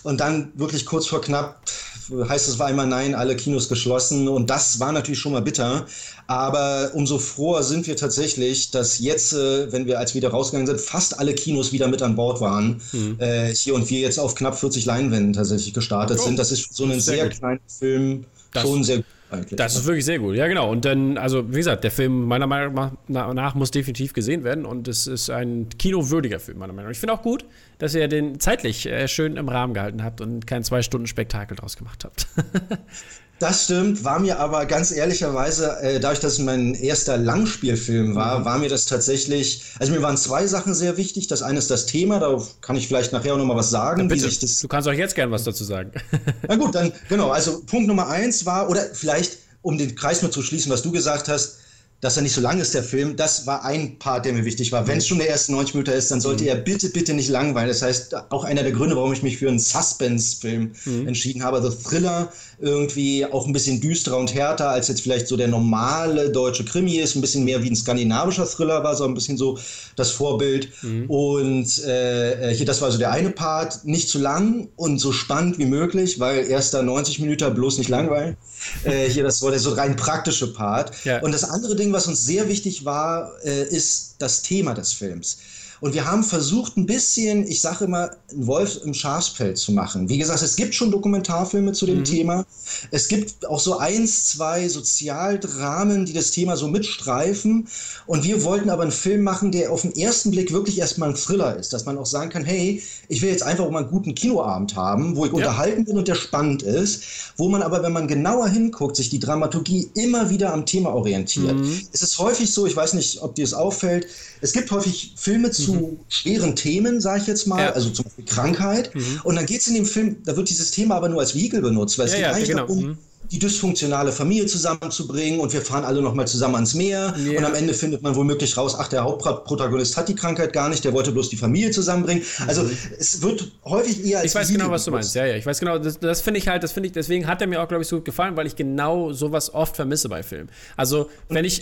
Und dann wirklich kurz vor knapp heißt es war einmal nein, alle Kinos geschlossen und das war natürlich schon mal bitter. Aber umso froher sind wir tatsächlich, dass jetzt, äh, wenn wir als wieder rausgegangen sind, fast alle Kinos wieder mit an Bord waren. Mhm. Äh, hier und wir jetzt auf knapp 40 Leinwänden tatsächlich gestartet oh, sind. Das ist so ein sehr, sehr kleiner Film das, schon sehr gut eigentlich. Das ist wirklich sehr gut, ja genau. Und dann, also wie gesagt, der Film meiner Meinung nach muss definitiv gesehen werden und es ist ein kinowürdiger Film, meiner Meinung nach. Ich finde auch gut, dass ihr den zeitlich äh, schön im Rahmen gehalten habt und kein zwei Stunden Spektakel draus gemacht habt. *laughs* Das stimmt, war mir aber ganz ehrlicherweise, äh, dadurch, dass es mein erster Langspielfilm war, mhm. war mir das tatsächlich, also mir waren zwei Sachen sehr wichtig. Das eine ist das Thema, da kann ich vielleicht nachher auch noch mal was sagen. Ja, bitte. du kannst auch jetzt gern was dazu sagen. *laughs* Na gut, dann genau, also Punkt Nummer eins war, oder vielleicht, um den Kreis nur zu schließen, was du gesagt hast, dass er nicht so lang ist, der Film, das war ein Part, der mir wichtig war. Wenn es schon der erste 90 Minuten ist, dann sollte mhm. er bitte, bitte nicht langweilen. Das heißt, auch einer der Gründe, warum ich mich für einen Suspense-Film mhm. entschieden habe. Also Thriller, irgendwie auch ein bisschen düsterer und härter, als jetzt vielleicht so der normale deutsche Krimi ist. Ein bisschen mehr wie ein skandinavischer Thriller war, so ein bisschen so das Vorbild. Mhm. Und äh, hier, das war so der eine Part. Nicht zu lang und so spannend wie möglich, weil erster 90 Minuten bloß nicht langweilen. *laughs* Äh, hier, das war der so rein praktische Part. Ja. Und das andere Ding, was uns sehr wichtig war, äh, ist das Thema des Films. Und wir haben versucht, ein bisschen, ich sage immer, einen Wolf im Schafspelz zu machen. Wie gesagt, es gibt schon Dokumentarfilme zu dem mhm. Thema. Es gibt auch so eins, zwei Sozialdramen, die das Thema so mitstreifen. Und wir wollten aber einen Film machen, der auf den ersten Blick wirklich erstmal ein Thriller ist. Dass man auch sagen kann, hey, ich will jetzt einfach mal einen guten Kinoabend haben, wo ich ja. unterhalten bin und der spannend ist. Wo man aber, wenn man genauer hinguckt, sich die Dramaturgie immer wieder am Thema orientiert. Mhm. Es ist häufig so, ich weiß nicht, ob dir es auffällt, es gibt häufig Filme zu mhm. schweren Themen, sage ich jetzt mal, ja. also zum Beispiel Krankheit. Mhm. Und dann geht es in dem Film, da wird dieses Thema aber nur als Vehikel benutzt, weil es ja, geht ja, eigentlich genau. darum, mhm. die dysfunktionale Familie zusammenzubringen und wir fahren alle nochmal zusammen ans Meer und am Ende findet man womöglich raus, ach, der Hauptprotagonist hat die Krankheit gar nicht, der wollte bloß die Familie zusammenbringen. Also mhm. es wird häufig eher als Ich weiß Video genau, was du meinst, ja, ja, ich weiß genau, das, das finde ich halt, das finde ich, deswegen hat er mir auch, glaube ich, so gut gefallen, weil ich genau sowas oft vermisse bei Filmen. Also, wenn ich...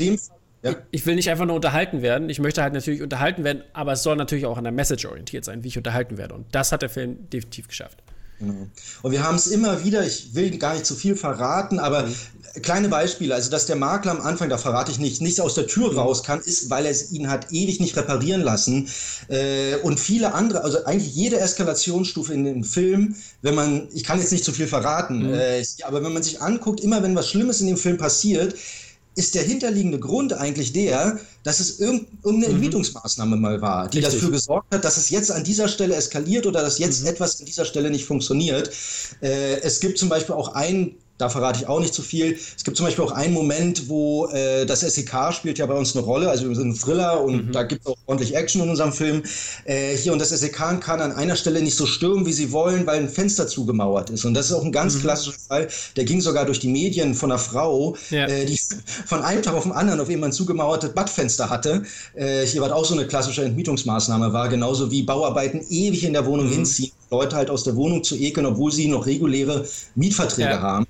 Ja. Ich will nicht einfach nur unterhalten werden. Ich möchte halt natürlich unterhalten werden, aber es soll natürlich auch an der Message orientiert sein, wie ich unterhalten werde. Und das hat der Film definitiv geschafft. Genau. Und wir haben es immer wieder, ich will gar nicht zu viel verraten, aber mhm. kleine Beispiele, also dass der Makler am Anfang, da verrate ich nicht, nicht aus der Tür mhm. raus kann, ist, weil er ihn hat ewig nicht reparieren lassen. Äh, und viele andere, also eigentlich jede Eskalationsstufe in dem Film, wenn man, ich kann jetzt nicht zu viel verraten, mhm. äh, aber wenn man sich anguckt, immer wenn was Schlimmes in dem Film passiert, ist der hinterliegende Grund eigentlich der, dass es irgendeine mhm. Entmietungsmaßnahme mal war, die Richtig. dafür gesorgt hat, dass es jetzt an dieser Stelle eskaliert oder dass jetzt mhm. etwas an dieser Stelle nicht funktioniert. Äh, es gibt zum Beispiel auch einen da verrate ich auch nicht zu viel. Es gibt zum Beispiel auch einen Moment, wo äh, das SEK spielt ja bei uns eine Rolle. Also wir sind ein Thriller und mhm. da gibt es auch ordentlich Action in unserem Film. Äh, hier und das SEK kann an einer Stelle nicht so stürmen, wie sie wollen, weil ein Fenster zugemauert ist. Und das ist auch ein ganz mhm. klassischer Fall. Der ging sogar durch die Medien von einer Frau, ja. äh, die von einem Tag auf den anderen auf eben ein zugemauertes Badfenster hatte. Äh, hier war auch so eine klassische Entmietungsmaßnahme war, genauso wie Bauarbeiten ewig in der Wohnung mhm. hinziehen, Leute halt aus der Wohnung zu ekeln, obwohl sie noch reguläre Mietverträge ja. haben.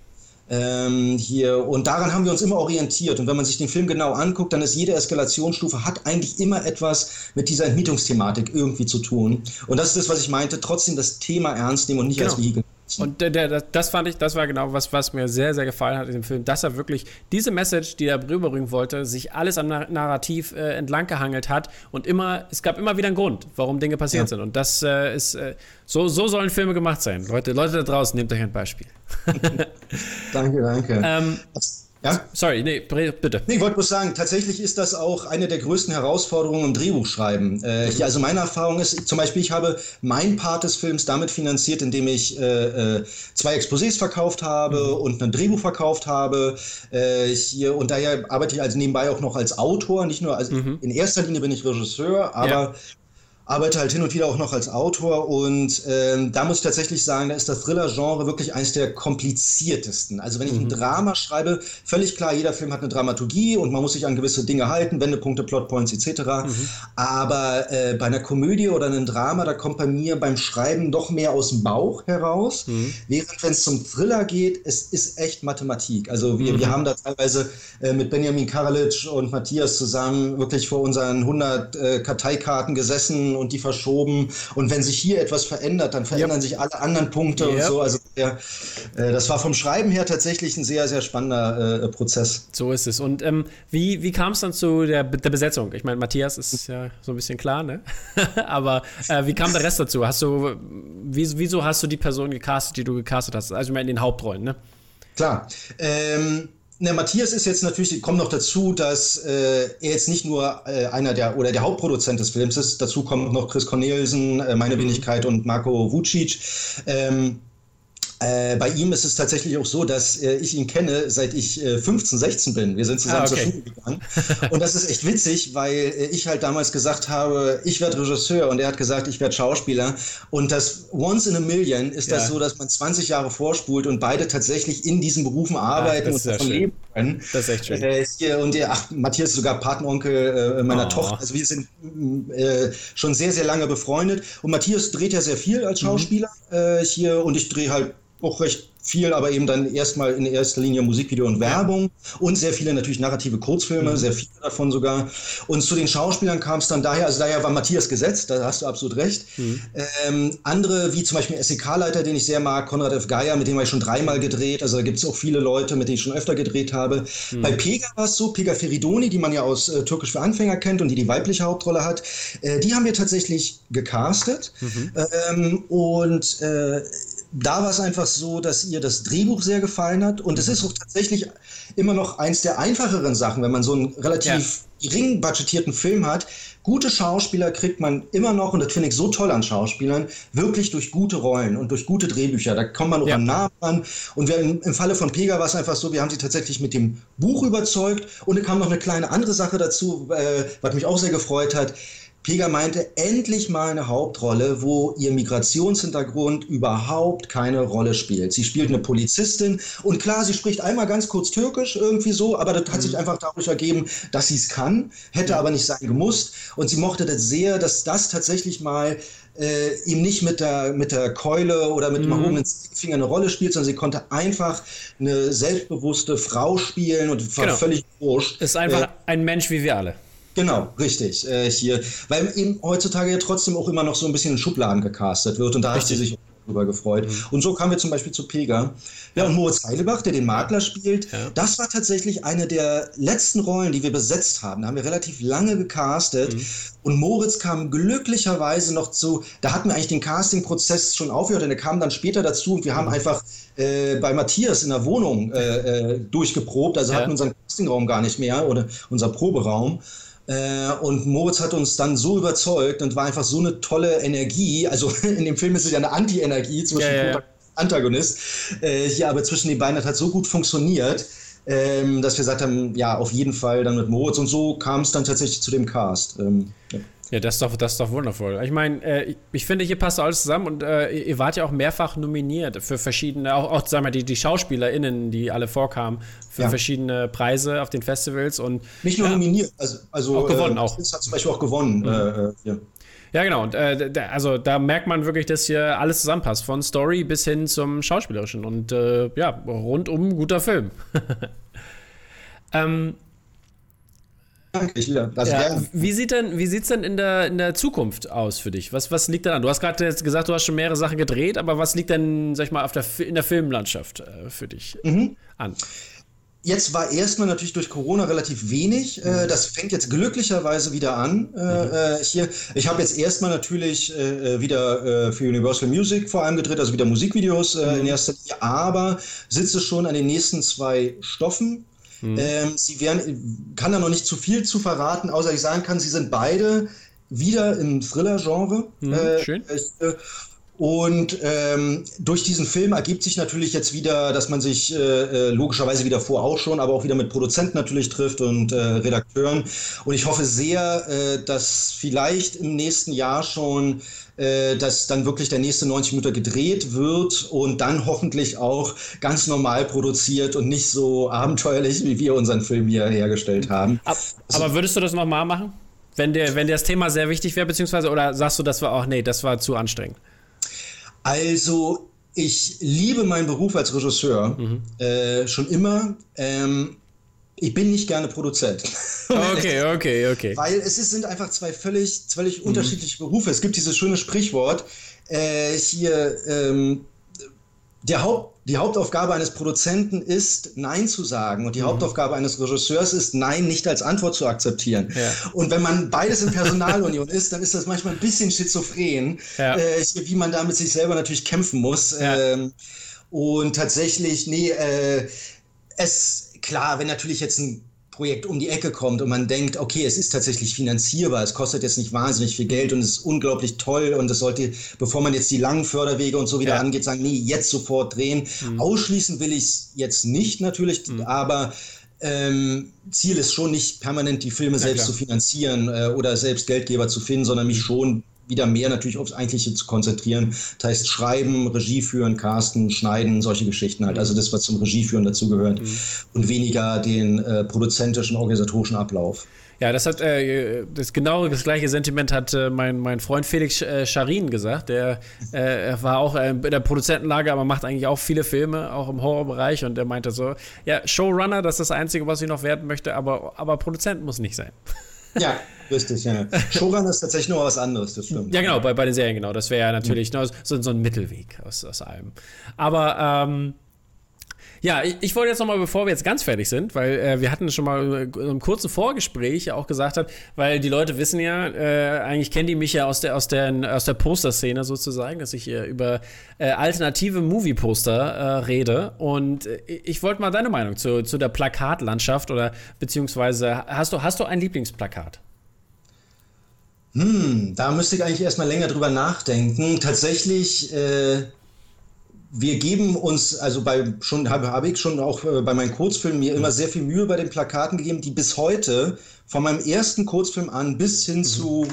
Ähm, hier, und daran haben wir uns immer orientiert. Und wenn man sich den Film genau anguckt, dann ist jede Eskalationsstufe hat eigentlich immer etwas mit dieser Entmietungsthematik irgendwie zu tun. Und das ist das, was ich meinte, trotzdem das Thema ernst nehmen und nicht genau. als Vehikel. Und der, der, das fand ich, das war genau was, was mir sehr, sehr gefallen hat in dem Film, dass er wirklich diese Message, die er rüberbringen wollte, sich alles am Narrativ äh, entlang gehangelt hat und immer, es gab immer wieder einen Grund, warum Dinge passiert ja. sind. Und das äh, ist, äh, so, so sollen Filme gemacht sein. Leute, Leute da draußen, nehmt euch ein Beispiel. *laughs* danke, danke. Ähm, ja? Sorry, nee, bitte. Nee, ich wollte bloß sagen, tatsächlich ist das auch eine der größten Herausforderungen im Drehbuchschreiben. Äh, mhm. also meine Erfahrung ist, zum Beispiel, ich habe meinen Part des Films damit finanziert, indem ich äh, äh zwei Exposés verkauft habe mhm. und ein Drehbuch verkauft habe. Äh, hier, und daher arbeite ich also nebenbei auch noch als Autor, nicht nur, als, mhm. in erster Linie bin ich Regisseur, aber ja arbeite halt hin und wieder auch noch als Autor und ähm, da muss ich tatsächlich sagen, da ist das Thriller-Genre wirklich eines der kompliziertesten. Also wenn ich mhm. ein Drama schreibe, völlig klar, jeder Film hat eine Dramaturgie und man muss sich an gewisse Dinge halten, Wendepunkte, Plotpoints etc. Mhm. Aber äh, bei einer Komödie oder einem Drama, da kommt bei mir beim Schreiben doch mehr aus dem Bauch heraus, mhm. während wenn es zum Thriller geht, es ist echt Mathematik. Also wir, wir mhm. haben da teilweise äh, mit Benjamin Karalic und Matthias zusammen wirklich vor unseren 100 äh, Karteikarten gesessen und die verschoben. Und wenn sich hier etwas verändert, dann verändern yep. sich alle anderen Punkte yep. und so. Also der, äh, das war vom Schreiben her tatsächlich ein sehr, sehr spannender äh, Prozess. So ist es. Und ähm, wie, wie kam es dann zu der, der Besetzung? Ich meine, Matthias ist ja so ein bisschen klar, ne? *laughs* Aber äh, wie kam der Rest dazu? Hast du, wie, wieso hast du die Person gecastet, die du gecastet hast? Also ich meine in den Hauptrollen, ne? Klar. Ähm, na, Matthias ist jetzt natürlich, kommt noch dazu, dass äh, er jetzt nicht nur äh, einer der oder der Hauptproduzent des Films ist. Dazu kommt noch Chris Cornelsen, äh, meine mhm. Wenigkeit und Marco Vucic. Ähm, äh, bei ihm ist es tatsächlich auch so, dass äh, ich ihn kenne, seit ich äh, 15, 16 bin. Wir sind zusammen ah, okay. zur Schule gegangen. Und das ist echt witzig, weil äh, ich halt damals gesagt habe, ich werde Regisseur und er hat gesagt, ich werde Schauspieler. Und das Once in a Million ist ja. das so, dass man 20 Jahre vorspult und beide tatsächlich in diesen Berufen arbeiten ah, und davon leben können. Das ist echt schön. Äh, hier, und der, ach, Matthias ist sogar Patenonkel äh, meiner oh. Tochter. Also wir sind schon sehr, sehr lange befreundet. Und Matthias dreht ja sehr viel als mhm. Schauspieler mhm. hier und ich drehe halt auch recht viel, aber eben dann erstmal in erster Linie Musikvideo und Werbung und sehr viele natürlich narrative Kurzfilme, mhm. sehr viele davon sogar. Und zu den Schauspielern kam es dann daher, also daher war Matthias gesetzt, da hast du absolut recht. Mhm. Ähm, andere, wie zum Beispiel SEK-Leiter, den ich sehr mag, Konrad F. Geier, mit dem habe ich schon dreimal gedreht, also da gibt es auch viele Leute, mit denen ich schon öfter gedreht habe. Mhm. Bei Pega war es so, Pega Feridoni, die man ja aus äh, Türkisch für Anfänger kennt und die die weibliche Hauptrolle hat, äh, die haben wir tatsächlich gecastet. Mhm. Ähm, und äh, da war es einfach so, dass ihr das Drehbuch sehr gefallen hat. Und es ist auch tatsächlich immer noch eins der einfacheren Sachen, wenn man so einen relativ ja. gering budgetierten Film hat. Gute Schauspieler kriegt man immer noch, und das finde ich so toll an Schauspielern, wirklich durch gute Rollen und durch gute Drehbücher. Da kommt man auch ja. am Namen an. Und wir, im Falle von Pega war es einfach so, wir haben sie tatsächlich mit dem Buch überzeugt. Und dann kam noch eine kleine andere Sache dazu, äh, was mich auch sehr gefreut hat Pega meinte, endlich mal eine Hauptrolle, wo ihr Migrationshintergrund überhaupt keine Rolle spielt. Sie spielt eine Polizistin und klar, sie spricht einmal ganz kurz Türkisch irgendwie so, aber das hat mhm. sich einfach dadurch ergeben, dass sie es kann, hätte aber nicht sein gemusst. Und sie mochte das sehr, dass das tatsächlich mal äh, ihm nicht mit der, mit der Keule oder mit dem mhm. erhobenen Finger eine Rolle spielt, sondern sie konnte einfach eine selbstbewusste Frau spielen und war genau. völlig wurscht. Ist einfach äh, ein Mensch wie wir alle. Genau, richtig. Äh, hier, weil eben heutzutage ja trotzdem auch immer noch so ein bisschen in Schubladen gecastet wird und da richtig. hat sie sich darüber gefreut. Mhm. Und so kamen wir zum Beispiel zu Pega. Ja, und Moritz Heilebach, der den Makler spielt, ja. das war tatsächlich eine der letzten Rollen, die wir besetzt haben. Da haben wir relativ lange gecastet. Mhm. Und Moritz kam glücklicherweise noch zu, da hatten wir eigentlich den Casting-Prozess schon aufgehört und er kam dann später dazu und wir haben mhm. einfach äh, bei Matthias in der Wohnung äh, äh, durchgeprobt. Also ja. hatten unseren Castingraum gar nicht mehr oder unser Proberaum. Äh, und Moritz hat uns dann so überzeugt und war einfach so eine tolle Energie. Also *laughs* in dem Film ist es ja eine Anti-Energie zwischen ja, ja. Antagonist. Äh, hier aber zwischen den beiden hat so gut funktioniert, ähm, dass wir gesagt haben, ja, auf jeden Fall dann mit Moritz. Und so kam es dann tatsächlich zu dem Cast. Ähm, ja. Ja, das ist doch, das ist doch wundervoll. Ich meine, äh, ich finde, hier passt alles zusammen und äh, ihr wart ja auch mehrfach nominiert für verschiedene, auch, auch sagen wir, die, die SchauspielerInnen, die alle vorkamen, für ja. verschiedene Preise auf den Festivals und. Nicht nur ja, nominiert, also, also auch gewonnen. Äh, auch. hat zum Beispiel auch gewonnen. Mhm. Äh, äh, ja. Ja, genau. Und, äh, also da merkt man wirklich, dass hier alles zusammenpasst. Von Story bis hin zum Schauspielerischen. Und ja, rundum guter Film. *laughs* ähm, Danke, ich wieder. Also ja. Wie sieht denn, wie sieht's denn in der, in der Zukunft aus für dich? Was, was liegt denn an? Du hast gerade jetzt gesagt, du hast schon mehrere Sachen gedreht, aber was liegt denn, sag ich mal, auf der, in der Filmlandschaft äh, für dich mhm. an? Jetzt war erstmal natürlich durch Corona relativ wenig. Äh, mhm. das fängt jetzt glücklicherweise wieder an. Äh, mhm. Äh, hier, ich habe jetzt erstmal natürlich äh, wieder für Universal Music vor allem gedreht, also wieder Musikvideos mhm. in erster Linie, aber sitze schon an den nächsten zwei Stoffen. Mhm. Ähm, sie werden, kann da noch nicht zu viel zu verraten, außer ich sagen kann, sie sind beide wieder im Thriller-Genre. Mhm, äh, schön. Äh, Und ähm, durch diesen Film ergibt sich natürlich jetzt wieder, dass man sich äh, äh, logischerweise wieder vor auch schon, aber auch wieder mit Produzenten natürlich trifft und äh, Redakteuren. Und ich hoffe sehr, äh, dass vielleicht im nächsten Jahr schon äh, dass dann wirklich der nächste 90 Minuten gedreht wird und dann hoffentlich auch ganz normal produziert und nicht so abenteuerlich, wie wir unseren Film hier hergestellt haben. Aber, also, aber würdest du das nochmal machen? Wenn dir, wenn dir das Thema sehr wichtig wäre, beziehungsweise, oder sagst du, das war auch, nee, das war zu anstrengend? Also, ich liebe meinen Beruf als Regisseur mhm. äh, schon immer. Ähm, ich bin nicht gerne Produzent. *laughs* Okay, okay, okay. Weil es ist, sind einfach zwei völlig, völlig mhm. unterschiedliche Berufe. Es gibt dieses schöne Sprichwort, äh, hier, ähm, der Haupt, die Hauptaufgabe eines Produzenten ist, Nein zu sagen. Und die mhm. Hauptaufgabe eines Regisseurs ist, Nein nicht als Antwort zu akzeptieren. Ja. Und wenn man beides in Personalunion ist, dann ist das manchmal ein bisschen schizophren, ja. äh, wie man da mit sich selber natürlich kämpfen muss. Ja. Ähm, und tatsächlich, nee, äh, es, klar, wenn natürlich jetzt ein Projekt um die Ecke kommt und man denkt, okay, es ist tatsächlich finanzierbar, es kostet jetzt nicht wahnsinnig viel Geld und es ist unglaublich toll und es sollte, bevor man jetzt die langen Förderwege und so wieder ja. angeht, sagen, nee, jetzt sofort drehen. Mhm. Ausschließen will ich es jetzt nicht natürlich, mhm. aber ähm, Ziel ist schon nicht permanent die Filme ja, selbst klar. zu finanzieren äh, oder selbst Geldgeber zu finden, sondern mich schon wieder mehr natürlich aufs Eigentliche zu konzentrieren. Das heißt, schreiben, Regie führen, casten, schneiden, solche Geschichten halt. Also das, was zum Regie führen dazugehört. Mhm. Und weniger den äh, produzentischen, organisatorischen Ablauf. Ja, das hat äh, das genau das gleiche Sentiment hat äh, mein, mein Freund Felix äh, Scharin gesagt. Der äh, war auch äh, in der Produzentenlage, aber macht eigentlich auch viele Filme, auch im Horrorbereich. Und er meinte so: Ja, Showrunner, das ist das Einzige, was ich noch werden möchte, aber, aber Produzent muss nicht sein. Ja, *laughs* richtig, ja. Showrunner ist tatsächlich nur was anderes, das stimmt. Ja, genau, bei, bei den Serien, genau. Das wäre ja natürlich mhm. so, so ein Mittelweg aus, aus allem. Aber ähm, ja, ich, ich, wollte jetzt nochmal, bevor wir jetzt ganz fertig sind, weil äh, wir hatten schon mal in einem kurzen Vorgespräch auch gesagt hat, weil die Leute wissen ja, äh, eigentlich kennen die mich ja aus der, aus der, aus der Poster-Szene sozusagen, dass ich äh, über alternative Movie-Poster rede. Und ich wollte mal deine Meinung zu, zu der Plakatlandschaft oder beziehungsweise hast du, hast du ein Lieblingsplakat? Hm, da müsste ich eigentlich erstmal länger drüber nachdenken. Tatsächlich äh, wir geben uns, also bei schon habe hab ich schon auch äh, bei meinen Kurzfilmen mir immer sehr viel Mühe bei den Plakaten gegeben, die bis heute von meinem ersten Kurzfilm an bis hin mhm. zu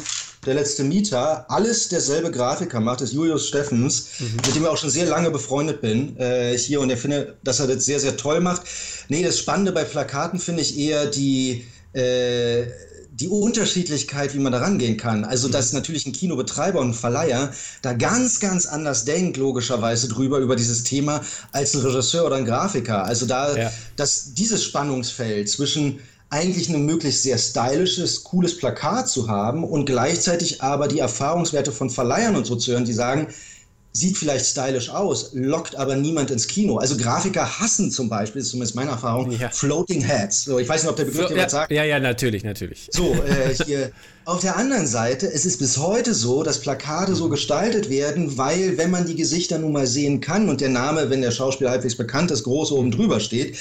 Der letzte Mieter alles derselbe Grafiker macht, ist Julius Steffens, mhm. mit dem ich auch schon sehr lange befreundet bin äh, hier und ich finde, dass er das sehr, sehr toll macht. Nee, das Spannende bei Plakaten finde ich eher die äh, die Unterschiedlichkeit, wie man da rangehen kann. Also, mhm. dass natürlich ein Kinobetreiber und ein Verleiher da ganz, ganz anders denkt, logischerweise drüber, über dieses Thema, als ein Regisseur oder ein Grafiker. Also da, ja. dass dieses Spannungsfeld zwischen eigentlich ein möglichst sehr stylisches, cooles Plakat zu haben und gleichzeitig aber die Erfahrungswerte von Verleihern und so zu hören, die sagen, sieht vielleicht stylisch aus, lockt aber niemand ins Kino. Also Grafiker hassen zum Beispiel, ist zumindest meine Erfahrung, ja. Floating Heads. So, ich weiß nicht, ob der Begriff dir ja, sagt. Ja, ja, natürlich, natürlich. So, äh, hier. Auf der anderen Seite, es ist bis heute so, dass Plakate so gestaltet werden, weil, wenn man die Gesichter nun mal sehen kann und der Name, wenn der Schauspieler halbwegs bekannt ist, groß oben drüber steht,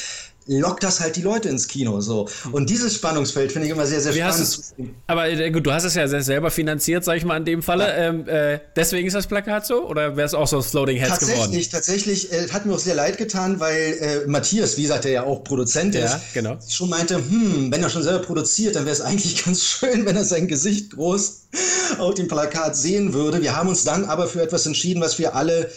lockt das halt die Leute ins Kino so. Und dieses Spannungsfeld finde ich immer sehr, sehr Wie spannend. Es, aber äh, gut, du hast es ja selber finanziert, sag ich mal, in dem Falle. Ja. Ähm, äh, deswegen ist das Plakat so? Oder wäre es auch so ein Floating Heads geworden? Tatsächlich, äh, hat mir auch sehr leid getan, weil äh, Matthias, wie gesagt, der ja auch Produzent ja, ist, genau. schon meinte, hm, wenn er schon selber produziert, dann wäre es eigentlich *laughs* ganz schön, wenn er sein Gesicht groß auf dem Plakat sehen würde. Wir haben uns dann aber für etwas entschieden, was wir alle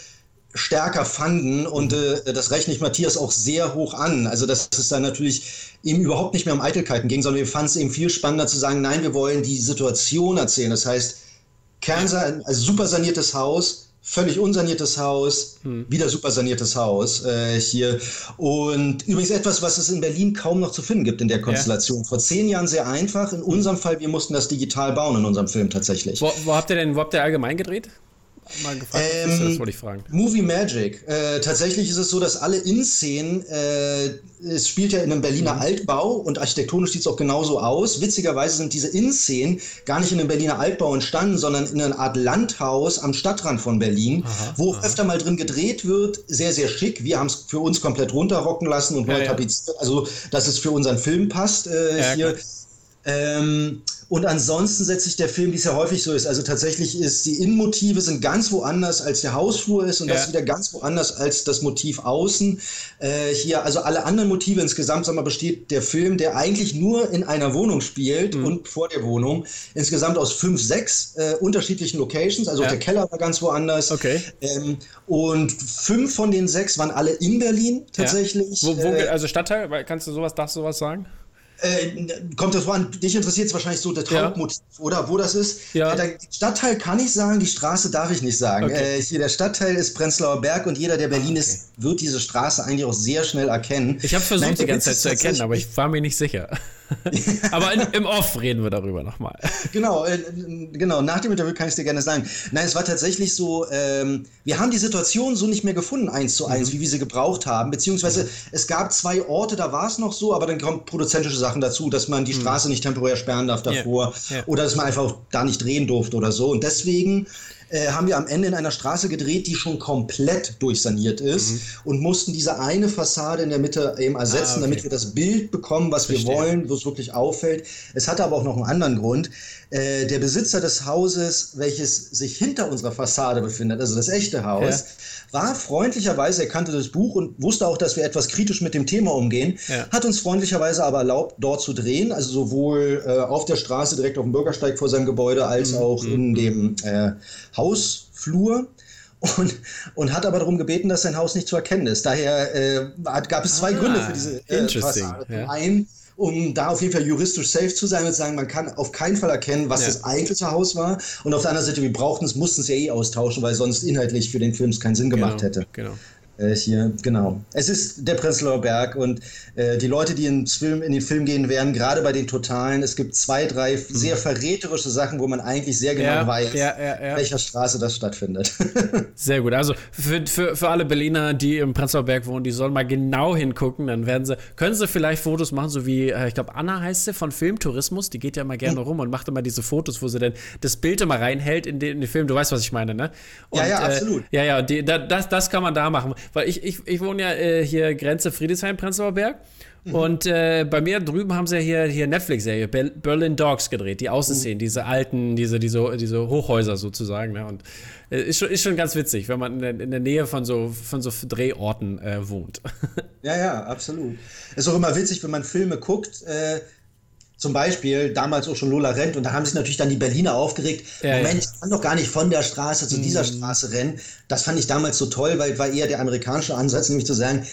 stärker fanden und äh, das rechne ich Matthias auch sehr hoch an. Also dass es dann natürlich eben überhaupt nicht mehr um Eitelkeiten ging, sondern wir fanden es eben viel spannender zu sagen, nein, wir wollen die Situation erzählen. Das heißt, Kernsa also super saniertes Haus, völlig unsaniertes Haus, hm. wieder super saniertes Haus äh, hier. Und übrigens etwas, was es in Berlin kaum noch zu finden gibt in der Konstellation. Ja. Vor zehn Jahren sehr einfach. In unserem Fall, wir mussten das digital bauen in unserem Film tatsächlich. Wo, wo habt ihr denn, wo habt ihr allgemein gedreht? Mal gefragt ähm, das wollte ich fragen. Movie Magic. Äh, tatsächlich ist es so, dass alle In-Szenen, äh, es spielt ja in einem Berliner mhm. Altbau und architektonisch sieht es auch genauso aus. Witzigerweise sind diese In-Szenen gar nicht in einem Berliner Altbau entstanden, sondern in einer Art Landhaus am Stadtrand von Berlin, aha, wo aha. öfter mal drin gedreht wird. Sehr, sehr schick. Wir haben es für uns komplett runterrocken lassen und neu ja, tapeziert. Ja. Also, dass es für unseren Film passt äh, ja, hier. Ähm, Und ansonsten setzt sich der Film, wie es ja häufig so ist, also tatsächlich ist, die Innenmotive sind ganz woanders, als der Hausflur ist und ja. das wieder ganz woanders als das Motiv außen. Äh, hier, also alle anderen Motive insgesamt, sagen wir, besteht der Film, der eigentlich nur in einer Wohnung spielt mhm. und vor der Wohnung, insgesamt aus fünf, sechs äh, unterschiedlichen Locations, also ja. der Keller war ganz woanders. Okay. Ähm, und fünf von den sechs waren alle in Berlin tatsächlich. Ja. Wo, wo, äh, also Stadtteil, kannst du sowas, darfst du sowas sagen? Äh, kommt das an, dich interessiert es wahrscheinlich so der Hauptmotiv, ja. oder wo das ist. Ja. Äh, der Stadtteil kann ich sagen, die Straße darf ich nicht sagen. Okay. Äh, hier der Stadtteil ist Prenzlauer Berg und jeder, der Berlin ah, okay. ist, wird diese Straße eigentlich auch sehr schnell erkennen. Ich habe versucht, Nein, die ganze Zeit zu erkennen, aber ich war mir nicht sicher. *laughs* Aber in, im Off reden wir darüber nochmal. Genau, äh, genau, nach dem Interview kann ich dir gerne sagen. Nein, es war tatsächlich so, ähm, wir haben die Situation so nicht mehr gefunden, eins zu eins, mhm. wie wir sie gebraucht haben. Beziehungsweise es gab zwei Orte, da war es noch so, aber dann kommen produzentische Sachen dazu, dass man die mhm. Straße nicht temporär sperren darf davor yeah. Yeah. oder dass man einfach da nicht drehen durfte oder so. Und deswegen äh, haben wir am Ende in einer Straße gedreht, die schon komplett durchsaniert ist mhm. und mussten diese eine Fassade in der Mitte eben ersetzen, ah, okay. damit wir das Bild bekommen, was Verstehe. wir wollen, wo es wirklich auffällt. Es hatte aber auch noch einen anderen Grund. Äh, der Besitzer des Hauses, welches sich hinter unserer Fassade befindet, also das echte Haus, ja war freundlicherweise, er kannte das Buch und wusste auch, dass wir etwas kritisch mit dem Thema umgehen, ja. hat uns freundlicherweise aber erlaubt, dort zu drehen, also sowohl äh, auf der Straße direkt auf dem Bürgersteig vor seinem Gebäude als mhm. auch in mhm. dem äh, Hausflur. Und, und hat aber darum gebeten, dass sein Haus nicht zu erkennen ist. Daher äh, gab es zwei ah, Gründe für diese äh, Fassade. Ja. Ein, um da auf jeden Fall juristisch safe zu sein und zu sagen, man kann auf keinen Fall erkennen, was ja. das eigentliche Haus war. Und auf der anderen Seite, wir brauchten es, mussten es ja eh austauschen, weil sonst inhaltlich für den Film keinen Sinn gemacht genau, hätte. Genau. Äh, hier, genau. Es ist der Prenzlauer Berg und äh, die Leute, die ins Film, in den Film gehen werden, gerade bei den Totalen, es gibt zwei, drei mhm. sehr verräterische Sachen, wo man eigentlich sehr genau ja, weiß, ja, ja, welcher Straße das stattfindet. *laughs* sehr gut. Also für, für, für alle Berliner, die im Prenzlauer Berg wohnen, die sollen mal genau hingucken, dann werden sie, können sie vielleicht Fotos machen, so wie, äh, ich glaube, Anna heißt sie von Filmtourismus, die geht ja mal gerne mhm. rum und macht immer diese Fotos, wo sie dann das Bild immer reinhält in den, in den Film. Du weißt, was ich meine, ne? Und, ja, ja, absolut. Äh, ja, ja, die, da, das, das kann man da machen. Weil ich, ich, ich wohne ja äh, hier Grenze Friedrichshain, Prenzlauer Berg. Mhm. Und äh, bei mir drüben haben sie ja hier, hier Netflix-Serie Berlin Dogs gedreht, die Außenszenen, mhm. diese alten, diese, diese, diese Hochhäuser sozusagen. Ne? Und äh, ist, schon, ist schon ganz witzig, wenn man in der, in der Nähe von so, von so Drehorten äh, wohnt. *laughs* ja, ja, absolut. Ist auch immer witzig, wenn man Filme guckt. Zum Beispiel damals auch schon Lola rennt und da haben sich natürlich dann die Berliner aufgeregt. Ja, Moment, ja. ich kann doch gar nicht von der Straße zu dieser mhm. Straße rennen. Das fand ich damals so toll, weil war eher der amerikanische Ansatz, nämlich zu sagen,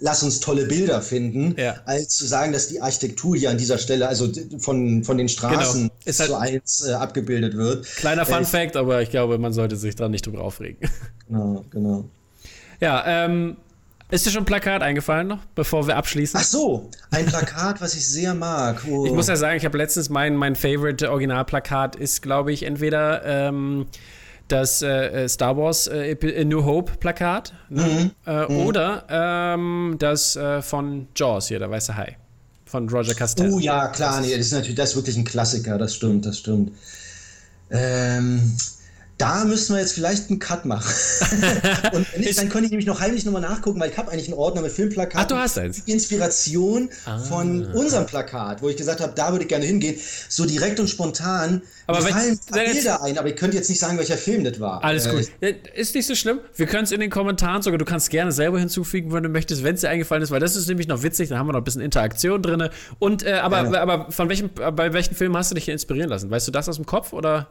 lass uns tolle Bilder finden, ja. als zu sagen, dass die Architektur hier an dieser Stelle, also von, von den Straßen genau. Ist halt zu eins äh, abgebildet wird. Kleiner Fun äh, Fact, aber ich glaube, man sollte sich da nicht drüber aufregen. Genau, genau. Ja, ähm, ist dir schon ein Plakat eingefallen noch, bevor wir abschließen? Ach so, ein Plakat, was ich sehr mag. Oh. Ich muss ja sagen, ich habe letztens mein, mein Favorite Originalplakat ist, glaube ich, entweder ähm, das äh, Star Wars äh, New Hope Plakat ne? mhm. Äh, mhm. oder ähm, das äh, von Jaws hier, der weiße Hai. Von Roger Castell. Oh ja, klar, nee, das ist natürlich das ist wirklich ein Klassiker, das stimmt, das stimmt. Ähm, da müssen wir jetzt vielleicht einen Cut machen. *laughs* und wenn nicht, dann könnte ich nämlich noch heimlich nochmal nachgucken, weil ich habe eigentlich einen Ordner mit Filmplakaten. Ach, du hast eins. Inspiration ah. von unserem Plakat, wo ich gesagt habe, da würde ich gerne hingehen. So direkt und spontan. Aber mir fallen ein Bilder ein, aber ich könnte jetzt nicht sagen, welcher Film das war. Alles äh, gut. Ist nicht so schlimm. Wir können es in den Kommentaren sogar, du kannst gerne selber hinzufügen, wenn du möchtest, wenn es dir eingefallen ist, weil das ist nämlich noch witzig, da haben wir noch ein bisschen Interaktion drin. Und, äh, aber, ja. aber von welchem, bei welchen Film hast du dich inspirieren lassen? Weißt du das aus dem Kopf oder?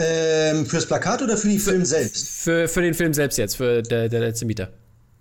Ähm, fürs Plakat oder für den Film selbst? Für, für den Film selbst jetzt, für der, der letzte Mieter.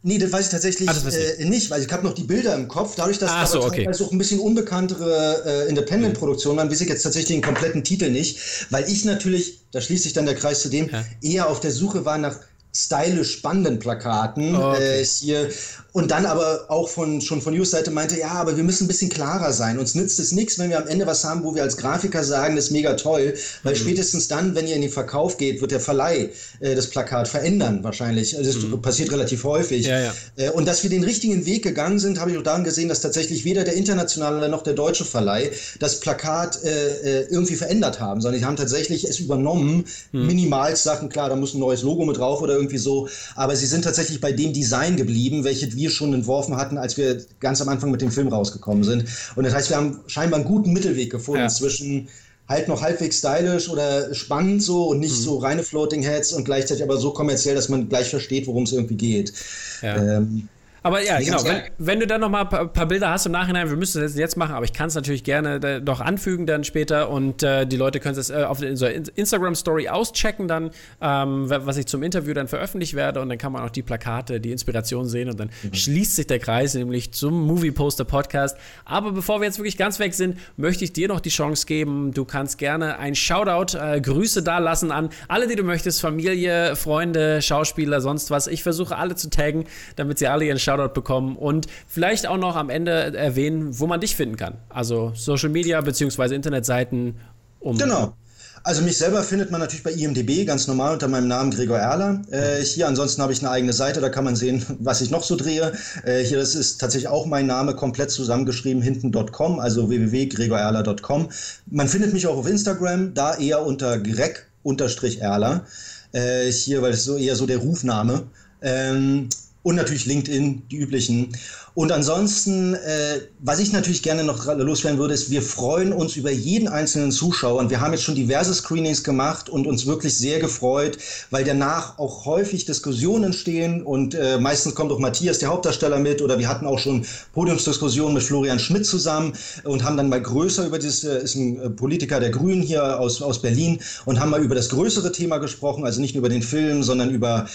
Nee, das weiß ich tatsächlich ah, äh, nicht, weil ich habe noch die Bilder im Kopf. Dadurch, dass es so, okay. auch ein bisschen unbekanntere äh, Independent-Produktionen waren, weiß ich jetzt tatsächlich den kompletten Titel nicht, weil ich natürlich, da schließt sich dann der Kreis zu dem, ja. eher auf der Suche war nach stylisch spannenden Plakaten oh, okay. äh, hier und dann aber auch von, schon von News Seite meinte, ja, aber wir müssen ein bisschen klarer sein. Uns nützt es nichts, wenn wir am Ende was haben, wo wir als Grafiker sagen, das ist mega toll, weil mhm. spätestens dann, wenn ihr in den Verkauf geht, wird der Verleih äh, das Plakat verändern wahrscheinlich. Also das mhm. passiert relativ häufig. Ja, ja. Äh, und dass wir den richtigen Weg gegangen sind, habe ich auch daran gesehen, dass tatsächlich weder der internationale noch der deutsche Verleih das Plakat äh, äh irgendwie verändert haben, sondern die haben tatsächlich es übernommen, mhm. Minimalsachen, klar, da muss ein neues Logo mit drauf oder irgendwie so, aber sie sind tatsächlich bei dem Design geblieben, welches wir schon entworfen hatten, als wir ganz am Anfang mit dem Film rausgekommen sind. Und das heißt, wir haben scheinbar einen guten Mittelweg gefunden ja. zwischen halt noch halbwegs stylisch oder spannend so und nicht mhm. so reine Floating Heads und gleichzeitig aber so kommerziell, dass man gleich versteht, worum es irgendwie geht. Ja. Ähm, aber ja, genau. Wenn, wenn, du dann noch mal ein paar, paar, Bilder hast im Nachhinein, wir müssen das jetzt machen, aber ich kann es natürlich gerne doch anfügen dann später und äh, die Leute können es äh, auf der Instagram-Story auschecken dann, ähm, was ich zum Interview dann veröffentlicht werde und dann kann man auch die Plakate, die Inspiration sehen und dann mhm. schließt sich der Kreis nämlich zum Movie Poster Podcast. Aber bevor wir jetzt wirklich ganz weg sind, möchte ich dir noch die Chance geben. Du kannst gerne ein Shoutout, äh, Grüße da lassen an alle, die du möchtest, Familie, Freunde, Schauspieler, sonst was. Ich versuche alle zu taggen, damit sie alle ihren Shoutout Shoutout bekommen und vielleicht auch noch am Ende erwähnen, wo man dich finden kann. Also Social Media bzw. Internetseiten. Um genau. Also mich selber findet man natürlich bei IMDB ganz normal unter meinem Namen Gregor Erler. Äh, hier ansonsten habe ich eine eigene Seite, da kann man sehen, *laughs* was ich noch so drehe. Äh, hier das ist tatsächlich auch mein Name komplett zusammengeschrieben hinten.com, also www.gregorerler.com. Man findet mich auch auf Instagram, da eher unter greg-erler. Äh, hier, weil es so eher so der Rufname. Ähm, und natürlich LinkedIn, die üblichen. Und ansonsten, äh, was ich natürlich gerne noch loswerden würde, ist, wir freuen uns über jeden einzelnen Zuschauer. Und wir haben jetzt schon diverse Screenings gemacht und uns wirklich sehr gefreut, weil danach auch häufig Diskussionen entstehen. Und äh, meistens kommt auch Matthias, der Hauptdarsteller, mit. Oder wir hatten auch schon Podiumsdiskussionen mit Florian Schmidt zusammen und haben dann mal größer über dieses, äh, ist ein äh, Politiker der Grünen hier aus, aus Berlin und haben mal über das größere Thema gesprochen. Also nicht nur über den Film, sondern über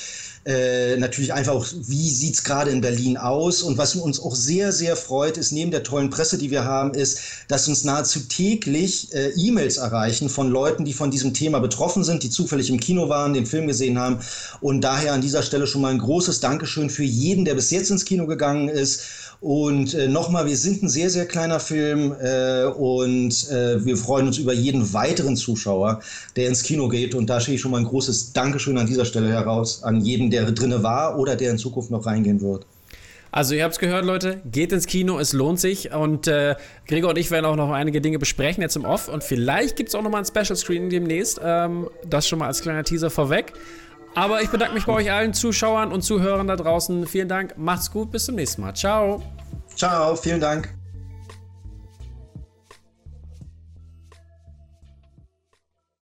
äh, natürlich einfach auch, wie sieht es gerade in Berlin aus? Und was uns auch sehr, sehr freut, ist neben der tollen Presse, die wir haben, ist, dass uns nahezu täglich äh, E-Mails erreichen von Leuten, die von diesem Thema betroffen sind, die zufällig im Kino waren, den Film gesehen haben. Und daher an dieser Stelle schon mal ein großes Dankeschön für jeden, der bis jetzt ins Kino gegangen ist und äh, nochmal, wir sind ein sehr, sehr kleiner Film äh, und äh, wir freuen uns über jeden weiteren Zuschauer, der ins Kino geht. Und da stehe ich schon mal ein großes Dankeschön an dieser Stelle heraus an jeden, der drinne war oder der in Zukunft noch reingehen wird. Also ihr habt es gehört, Leute, geht ins Kino, es lohnt sich. Und äh, Gregor und ich werden auch noch einige Dinge besprechen jetzt im Off. Und vielleicht gibt es auch noch mal ein Special Screening demnächst. Ähm, das schon mal als kleiner Teaser vorweg. Aber ich bedanke mich bei euch allen Zuschauern und Zuhörern da draußen. Vielen Dank, macht's gut, bis zum nächsten Mal. Ciao. Ciao, vielen Dank.